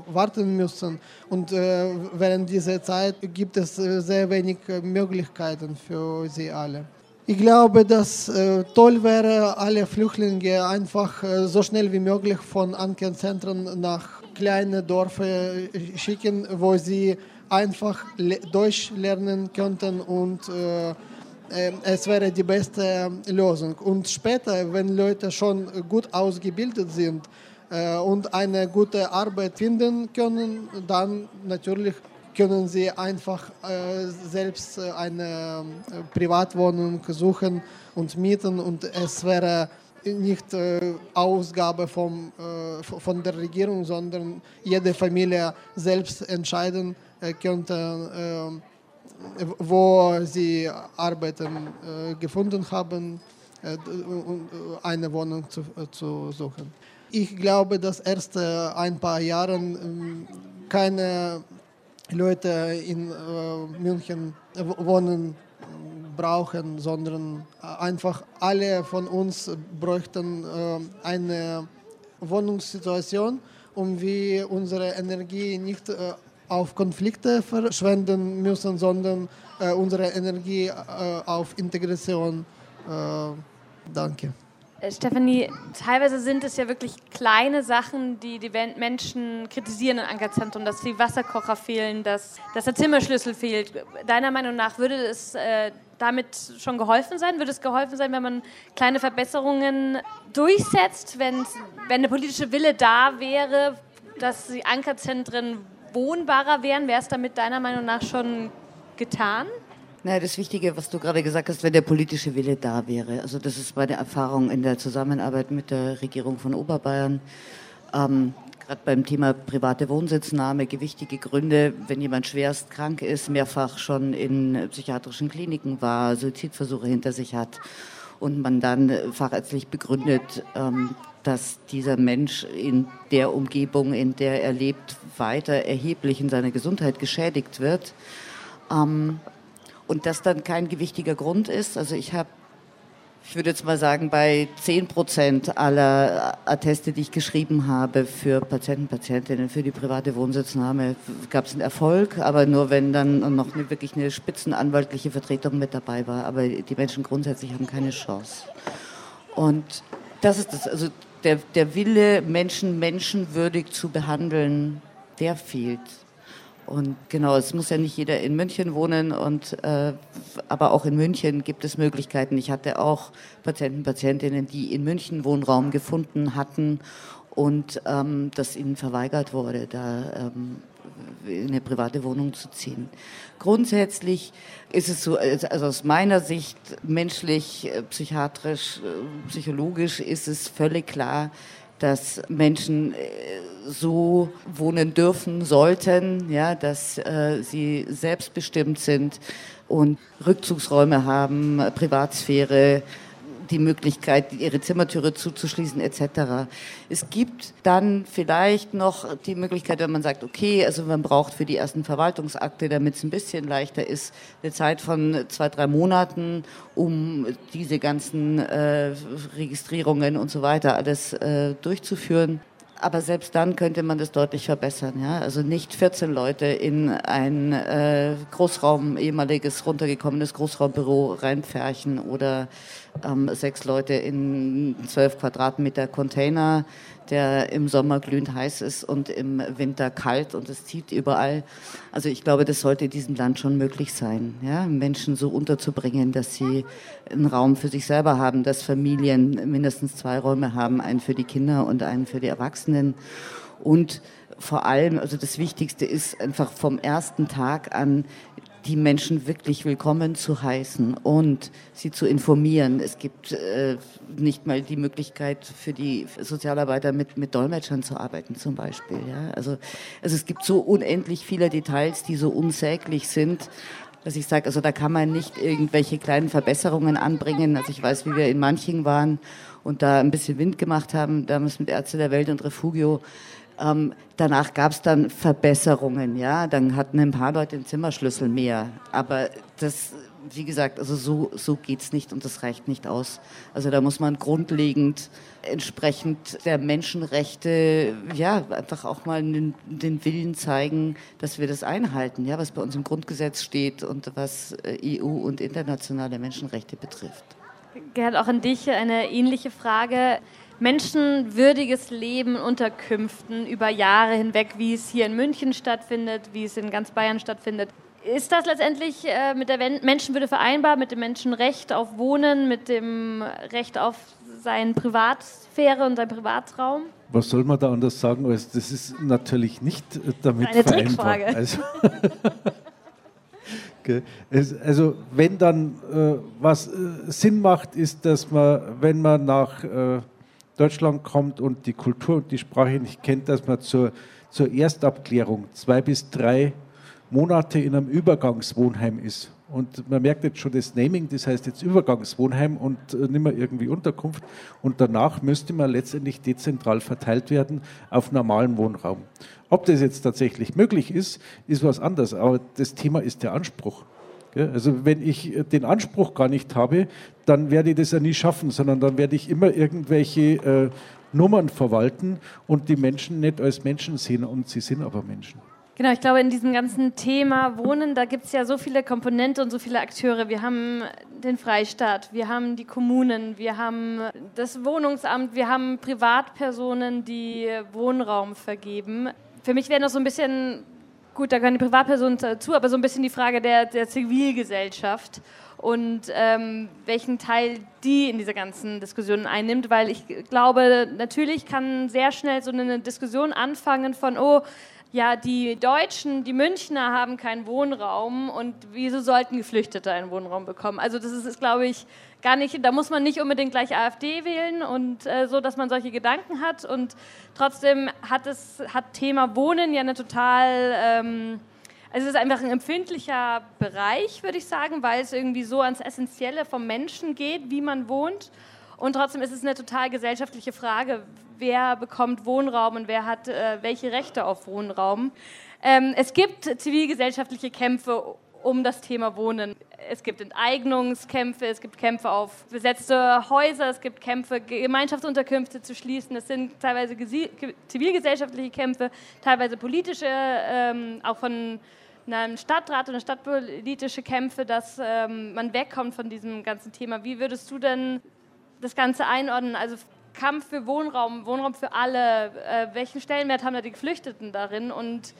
warten müssen. Und äh, während dieser Zeit gibt es sehr wenig Möglichkeiten für sie alle. Ich glaube, dass äh, toll wäre, alle Flüchtlinge einfach äh, so schnell wie möglich von Ankerzentren nach kleinen Dörfern äh, schicken, wo sie einfach le Deutsch lernen könnten und äh, äh, es wäre die beste Lösung. Und später, wenn Leute schon gut ausgebildet sind äh, und eine gute Arbeit finden können, dann natürlich können Sie einfach äh, selbst äh, eine äh, Privatwohnung suchen und mieten und es wäre nicht äh, Ausgabe vom, äh, von der Regierung, sondern jede Familie selbst entscheiden äh, könnte, wo sie Arbeiten gefunden haben, eine Wohnung zu, zu suchen. Ich glaube, dass erst ein paar Jahren ähm, keine Leute in äh, München wohnen brauchen, sondern einfach alle von uns bräuchten äh, eine Wohnungssituation, um wir unsere Energie nicht äh, auf Konflikte verschwenden müssen, sondern unsere Energie auf Integration. Danke. Äh, Stefanie, teilweise sind es ja wirklich kleine Sachen, die die Menschen kritisieren in Ankerzentrum, dass die Wasserkocher fehlen, dass, dass der Zimmerschlüssel fehlt. Deiner Meinung nach würde es äh, damit schon geholfen sein? Würde es geholfen sein, wenn man kleine Verbesserungen durchsetzt, wenn der politische Wille da wäre, dass die Ankerzentren wohnbarer wären? Wäre es damit deiner Meinung nach schon getan? Naja, das Wichtige, was du gerade gesagt hast, wenn der politische Wille da wäre. Also das ist meine Erfahrung in der Zusammenarbeit mit der Regierung von Oberbayern. Ähm, Gerade beim Thema private Wohnsitznahme, gewichtige Gründe, wenn jemand schwerst krank ist, mehrfach schon in psychiatrischen Kliniken war, Suizidversuche hinter sich hat und man dann fachärztlich begründet, ähm, dass dieser Mensch in der Umgebung, in der er lebt, weiter erheblich in seiner Gesundheit geschädigt wird. Ähm, und das dann kein gewichtiger Grund ist. Also ich habe, ich würde jetzt mal sagen, bei 10 Prozent aller Atteste, die ich geschrieben habe für Patienten, Patientinnen, für die private Wohnsitznahme, gab es einen Erfolg, aber nur wenn dann noch eine, wirklich eine spitzenanwaltliche Vertretung mit dabei war. Aber die Menschen grundsätzlich haben keine Chance. Und das ist das, also der, der Wille, Menschen menschenwürdig zu behandeln, der fehlt. Und genau, es muss ja nicht jeder in München wohnen, und, äh, aber auch in München gibt es Möglichkeiten. Ich hatte auch Patienten, Patientinnen, die in München Wohnraum gefunden hatten und ähm, das ihnen verweigert wurde, da ähm, in eine private Wohnung zu ziehen. Grundsätzlich ist es so, also aus meiner Sicht menschlich, äh, psychiatrisch, äh, psychologisch ist es völlig klar, dass Menschen äh, so wohnen dürfen, sollten, ja, dass äh, sie selbstbestimmt sind und Rückzugsräume haben, Privatsphäre, die Möglichkeit, ihre Zimmertüre zuzuschließen etc. Es gibt dann vielleicht noch die Möglichkeit, wenn man sagt, okay, also man braucht für die ersten Verwaltungsakte, damit es ein bisschen leichter ist, eine Zeit von zwei, drei Monaten, um diese ganzen äh, Registrierungen und so weiter alles äh, durchzuführen. Aber selbst dann könnte man das deutlich verbessern. Ja? Also nicht 14 Leute in ein äh, Großraum, ehemaliges runtergekommenes Großraumbüro reinpferchen oder ähm, sechs Leute in zwölf Quadratmeter Container, der im Sommer glühend heiß ist und im Winter kalt und es zieht überall. Also ich glaube, das sollte in diesem Land schon möglich sein, ja? Menschen so unterzubringen, dass sie einen Raum für sich selber haben, dass Familien mindestens zwei Räume haben, einen für die Kinder und einen für die Erwachsenen. Und vor allem, also das Wichtigste ist einfach vom ersten Tag an die Menschen wirklich willkommen zu heißen und sie zu informieren. Es gibt äh, nicht mal die Möglichkeit für die Sozialarbeiter mit, mit Dolmetschern zu arbeiten zum Beispiel. Ja? Also, also es gibt so unendlich viele Details, die so unsäglich sind, dass ich sage, also da kann man nicht irgendwelche kleinen Verbesserungen anbringen. Also ich weiß, wie wir in Manching waren und da ein bisschen Wind gemacht haben, damals mit Ärzte der Welt und Refugio ähm, danach gab es dann Verbesserungen, ja. Dann hatten ein paar Leute den Zimmerschlüssel mehr. Aber das, wie gesagt, also so, so geht's nicht und das reicht nicht aus. Also da muss man grundlegend entsprechend der Menschenrechte, ja, einfach auch mal den, den Willen zeigen, dass wir das einhalten, ja, was bei uns im Grundgesetz steht und was äh, EU und internationale Menschenrechte betrifft. Gerhard, auch an dich eine ähnliche Frage menschenwürdiges Leben in Unterkünften über Jahre hinweg, wie es hier in München stattfindet, wie es in ganz Bayern stattfindet. Ist das letztendlich äh, mit der Menschenwürde vereinbar, mit dem Menschenrecht auf Wohnen, mit dem Recht auf seine Privatsphäre und seinen Privatraum? Was soll man da anders sagen, als das ist natürlich nicht äh, damit Eine vereinbar. Trickfrage. Also, also wenn dann äh, was Sinn macht, ist, dass man, wenn man nach äh, Deutschland kommt und die Kultur und die Sprache nicht kennt, dass man zur, zur Erstabklärung zwei bis drei Monate in einem Übergangswohnheim ist. Und man merkt jetzt schon das Naming, das heißt jetzt Übergangswohnheim und äh, nicht mehr irgendwie Unterkunft. Und danach müsste man letztendlich dezentral verteilt werden auf normalen Wohnraum. Ob das jetzt tatsächlich möglich ist, ist was anderes. Aber das Thema ist der Anspruch. Also wenn ich den Anspruch gar nicht habe, dann werde ich das ja nie schaffen, sondern dann werde ich immer irgendwelche äh, Nummern verwalten und die Menschen nicht als Menschen sehen und sie sind aber Menschen. Genau, ich glaube, in diesem ganzen Thema Wohnen, da gibt es ja so viele Komponenten und so viele Akteure. Wir haben den Freistaat, wir haben die Kommunen, wir haben das Wohnungsamt, wir haben Privatpersonen, die Wohnraum vergeben. Für mich wäre noch so ein bisschen, gut, da gehören die Privatpersonen dazu, aber so ein bisschen die Frage der, der Zivilgesellschaft und ähm, welchen Teil die in dieser ganzen Diskussion einnimmt, weil ich glaube, natürlich kann sehr schnell so eine Diskussion anfangen von, oh, ja, die Deutschen, die Münchner haben keinen Wohnraum und wieso sollten Geflüchtete einen Wohnraum bekommen? Also das ist, ist glaube ich, gar nicht, da muss man nicht unbedingt gleich AfD wählen und äh, so, dass man solche Gedanken hat und trotzdem hat es, hat Thema Wohnen ja eine total, ähm, also es ist einfach ein empfindlicher Bereich, würde ich sagen, weil es irgendwie so ans Essentielle vom Menschen geht, wie man wohnt und trotzdem ist es eine total gesellschaftliche Frage, wer bekommt Wohnraum und wer hat äh, welche Rechte auf Wohnraum. Ähm, es gibt zivilgesellschaftliche Kämpfe um das Thema Wohnen. Es gibt Enteignungskämpfe, es gibt Kämpfe auf besetzte Häuser, es gibt Kämpfe, Gemeinschaftsunterkünfte zu schließen. Das sind teilweise zivilgesellschaftliche Kämpfe, teilweise politische, ähm, auch von einem Stadtrat oder stadtpolitische Kämpfe, dass ähm, man wegkommt von diesem ganzen Thema. Wie würdest du denn das Ganze einordnen? Also Kampf für Wohnraum, Wohnraum für alle, äh, welchen Stellenwert haben da die Geflüchteten darin und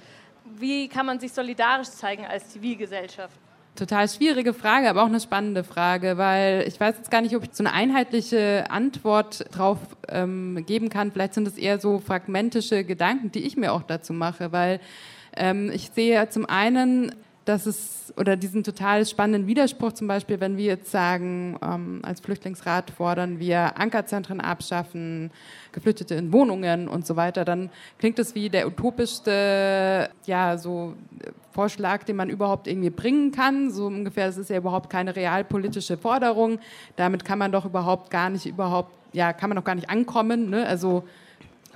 wie kann man sich solidarisch zeigen als Zivilgesellschaft? Total schwierige Frage, aber auch eine spannende Frage, weil ich weiß jetzt gar nicht, ob ich so eine einheitliche Antwort drauf ähm, geben kann. Vielleicht sind es eher so fragmentische Gedanken, die ich mir auch dazu mache, weil ähm, ich sehe zum einen dass es, oder diesen total spannenden Widerspruch zum Beispiel, wenn wir jetzt sagen, ähm, als Flüchtlingsrat fordern wir Ankerzentren abschaffen, Geflüchtete in Wohnungen und so weiter, dann klingt es wie der utopischste, ja, so äh, Vorschlag, den man überhaupt irgendwie bringen kann. So ungefähr, das ist ja überhaupt keine realpolitische Forderung. Damit kann man doch überhaupt gar nicht, überhaupt, ja, kann man doch gar nicht ankommen. Ne? Also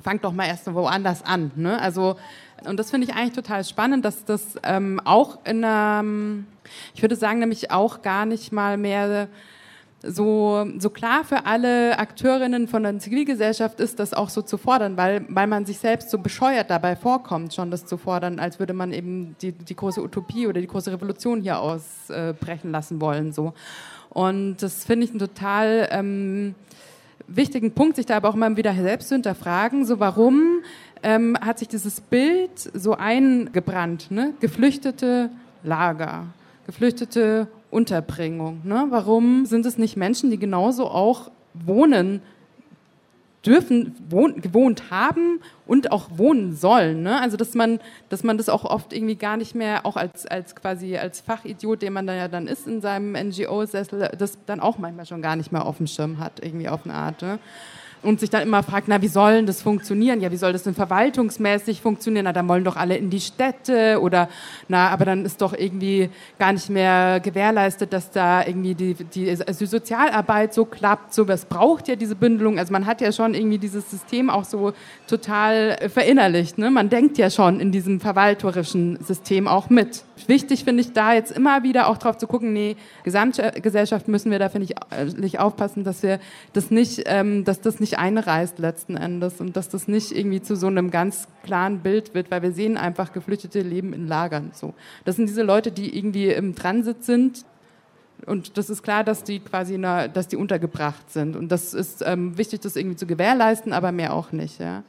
fangt doch mal erst woanders an. Ne? Also und das finde ich eigentlich total spannend, dass das ähm, auch in einer, ich würde sagen, nämlich auch gar nicht mal mehr so, so klar für alle Akteurinnen von der Zivilgesellschaft ist, das auch so zu fordern, weil, weil man sich selbst so bescheuert dabei vorkommt, schon das zu fordern, als würde man eben die, die große Utopie oder die große Revolution hier ausbrechen äh, lassen wollen. So. Und das finde ich ein total ähm, wichtigen Punkt, sich da aber auch immer wieder selbst zu hinterfragen, so warum ähm, hat sich dieses Bild so eingebrannt, ne? geflüchtete Lager, geflüchtete Unterbringung. Ne? Warum sind es nicht Menschen, die genauso auch wohnen dürfen, wohn, gewohnt haben und auch wohnen sollen. Ne? Also dass man, dass man das auch oft irgendwie gar nicht mehr, auch als, als quasi als Fachidiot, den man dann ja dann ist in seinem NGO-Sessel, das dann auch manchmal schon gar nicht mehr auf dem Schirm hat, irgendwie auf eine Art. Ne? Und sich dann immer fragt, na, wie soll das funktionieren? Ja, wie soll das denn verwaltungsmäßig funktionieren? Na, dann wollen doch alle in die Städte oder, na, aber dann ist doch irgendwie gar nicht mehr gewährleistet, dass da irgendwie die, die, die Sozialarbeit so klappt. So, was braucht ja diese Bündelung? Also man hat ja schon irgendwie dieses System auch so total verinnerlicht. Ne? Man denkt ja schon in diesem verwalterischen System auch mit. Wichtig finde ich da jetzt immer wieder auch drauf zu gucken, nee, Gesamtgesellschaft müssen wir da, finde ich, aufpassen, dass wir das nicht, ähm, dass das nicht einreißt letzten Endes und dass das nicht irgendwie zu so einem ganz klaren Bild wird, weil wir sehen einfach, Geflüchtete leben in Lagern. So. Das sind diese Leute, die irgendwie im Transit sind und das ist klar, dass die quasi, eine, dass die untergebracht sind und das ist ähm, wichtig, das irgendwie zu gewährleisten, aber mehr auch nicht. Ja.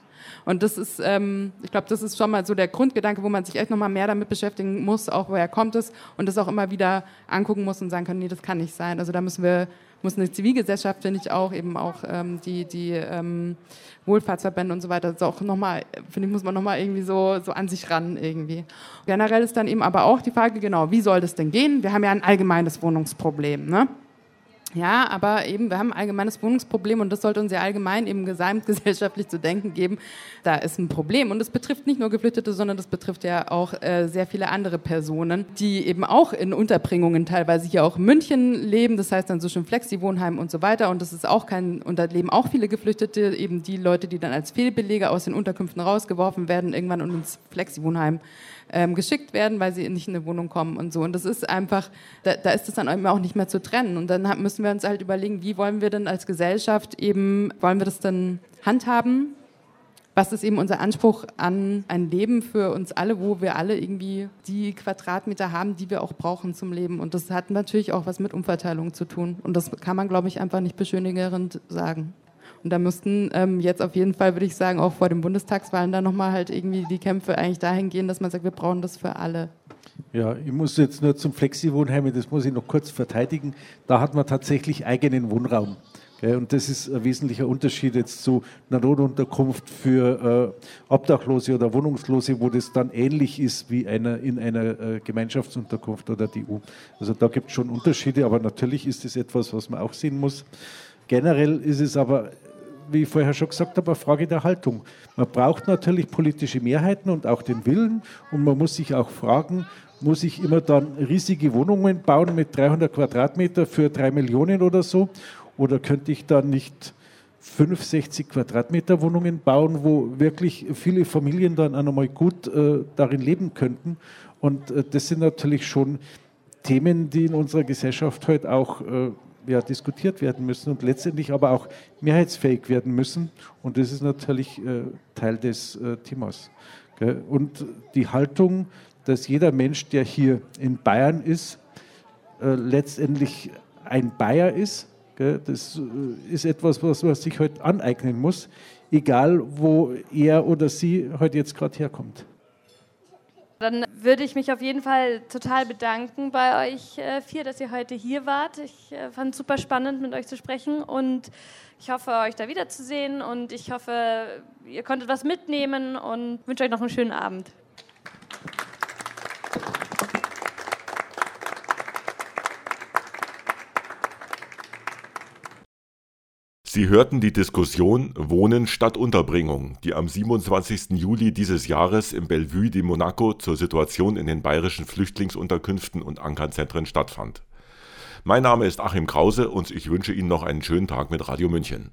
Und das ist, ähm, ich glaube, das ist schon mal so der Grundgedanke, wo man sich echt nochmal mehr damit beschäftigen muss, auch woher kommt es und das auch immer wieder angucken muss und sagen kann, nee, das kann nicht sein. Also da müssen wir muss eine Zivilgesellschaft, finde ich auch, eben auch ähm, die, die ähm, Wohlfahrtsverbände und so weiter, das auch nochmal, finde ich, muss man nochmal irgendwie so, so an sich ran irgendwie. Generell ist dann eben aber auch die Frage, genau, wie soll das denn gehen? Wir haben ja ein allgemeines Wohnungsproblem, ne? Ja, aber eben, wir haben ein allgemeines Wohnungsproblem und das sollte uns ja allgemein eben gesamtgesellschaftlich zu denken geben. Da ist ein Problem und es betrifft nicht nur Geflüchtete, sondern das betrifft ja auch äh, sehr viele andere Personen, die eben auch in Unterbringungen teilweise hier auch in München leben. Das heißt dann so schon Flexi-Wohnheim und so weiter. Und das ist auch kein, und da leben auch viele Geflüchtete, eben die Leute, die dann als Fehlbelege aus den Unterkünften rausgeworfen werden, irgendwann und ins Flexi-Wohnheim ähm, geschickt werden, weil sie nicht in eine Wohnung kommen und so. Und das ist einfach, da, da ist es dann auch nicht mehr zu trennen. Und dann müssen wir uns halt überlegen, wie wollen wir denn als Gesellschaft eben, wollen wir das dann handhaben? was ist eben unser Anspruch an ein Leben für uns alle, wo wir alle irgendwie die Quadratmeter haben, die wir auch brauchen zum Leben. Und das hat natürlich auch was mit Umverteilung zu tun. Und das kann man, glaube ich, einfach nicht beschönigerend sagen. Und da müssten ähm, jetzt auf jeden Fall, würde ich sagen, auch vor den Bundestagswahlen dann nochmal halt irgendwie die Kämpfe eigentlich dahin gehen, dass man sagt, wir brauchen das für alle. Ja, ich muss jetzt nur zum Flexi-Wohnheim, das muss ich noch kurz verteidigen. Da hat man tatsächlich eigenen Wohnraum. Und das ist ein wesentlicher Unterschied jetzt zu einer Notunterkunft für äh, Obdachlose oder Wohnungslose, wo das dann ähnlich ist wie einer, in einer äh, Gemeinschaftsunterkunft oder EU. Also da gibt es schon Unterschiede, aber natürlich ist das etwas, was man auch sehen muss. Generell ist es aber, wie ich vorher schon gesagt habe, eine Frage der Haltung. Man braucht natürlich politische Mehrheiten und auch den Willen und man muss sich auch fragen, muss ich immer dann riesige Wohnungen bauen mit 300 Quadratmeter für drei Millionen oder so? Oder könnte ich da nicht 65 Quadratmeter Wohnungen bauen, wo wirklich viele Familien dann auch nochmal gut äh, darin leben könnten? Und äh, das sind natürlich schon Themen, die in unserer Gesellschaft heute auch äh, ja, diskutiert werden müssen und letztendlich aber auch mehrheitsfähig werden müssen. Und das ist natürlich äh, Teil des äh, Themas. Gell? Und die Haltung, dass jeder Mensch, der hier in Bayern ist, äh, letztendlich ein Bayer ist, das äh, ist etwas, was man sich heute aneignen muss, egal wo er oder sie heute jetzt gerade herkommt. Dann würde ich mich auf jeden Fall total bedanken bei euch äh, vier, dass ihr heute hier wart. Ich äh, fand es super spannend, mit euch zu sprechen und ich hoffe, euch da wiederzusehen und ich hoffe, ihr konntet was mitnehmen und wünsche euch noch einen schönen Abend. Sie hörten die Diskussion Wohnen statt Unterbringung, die am 27. Juli dieses Jahres im Bellevue de Monaco zur Situation in den bayerischen Flüchtlingsunterkünften und Ankerzentren stattfand. Mein Name ist Achim Krause und ich wünsche Ihnen noch einen schönen Tag mit Radio München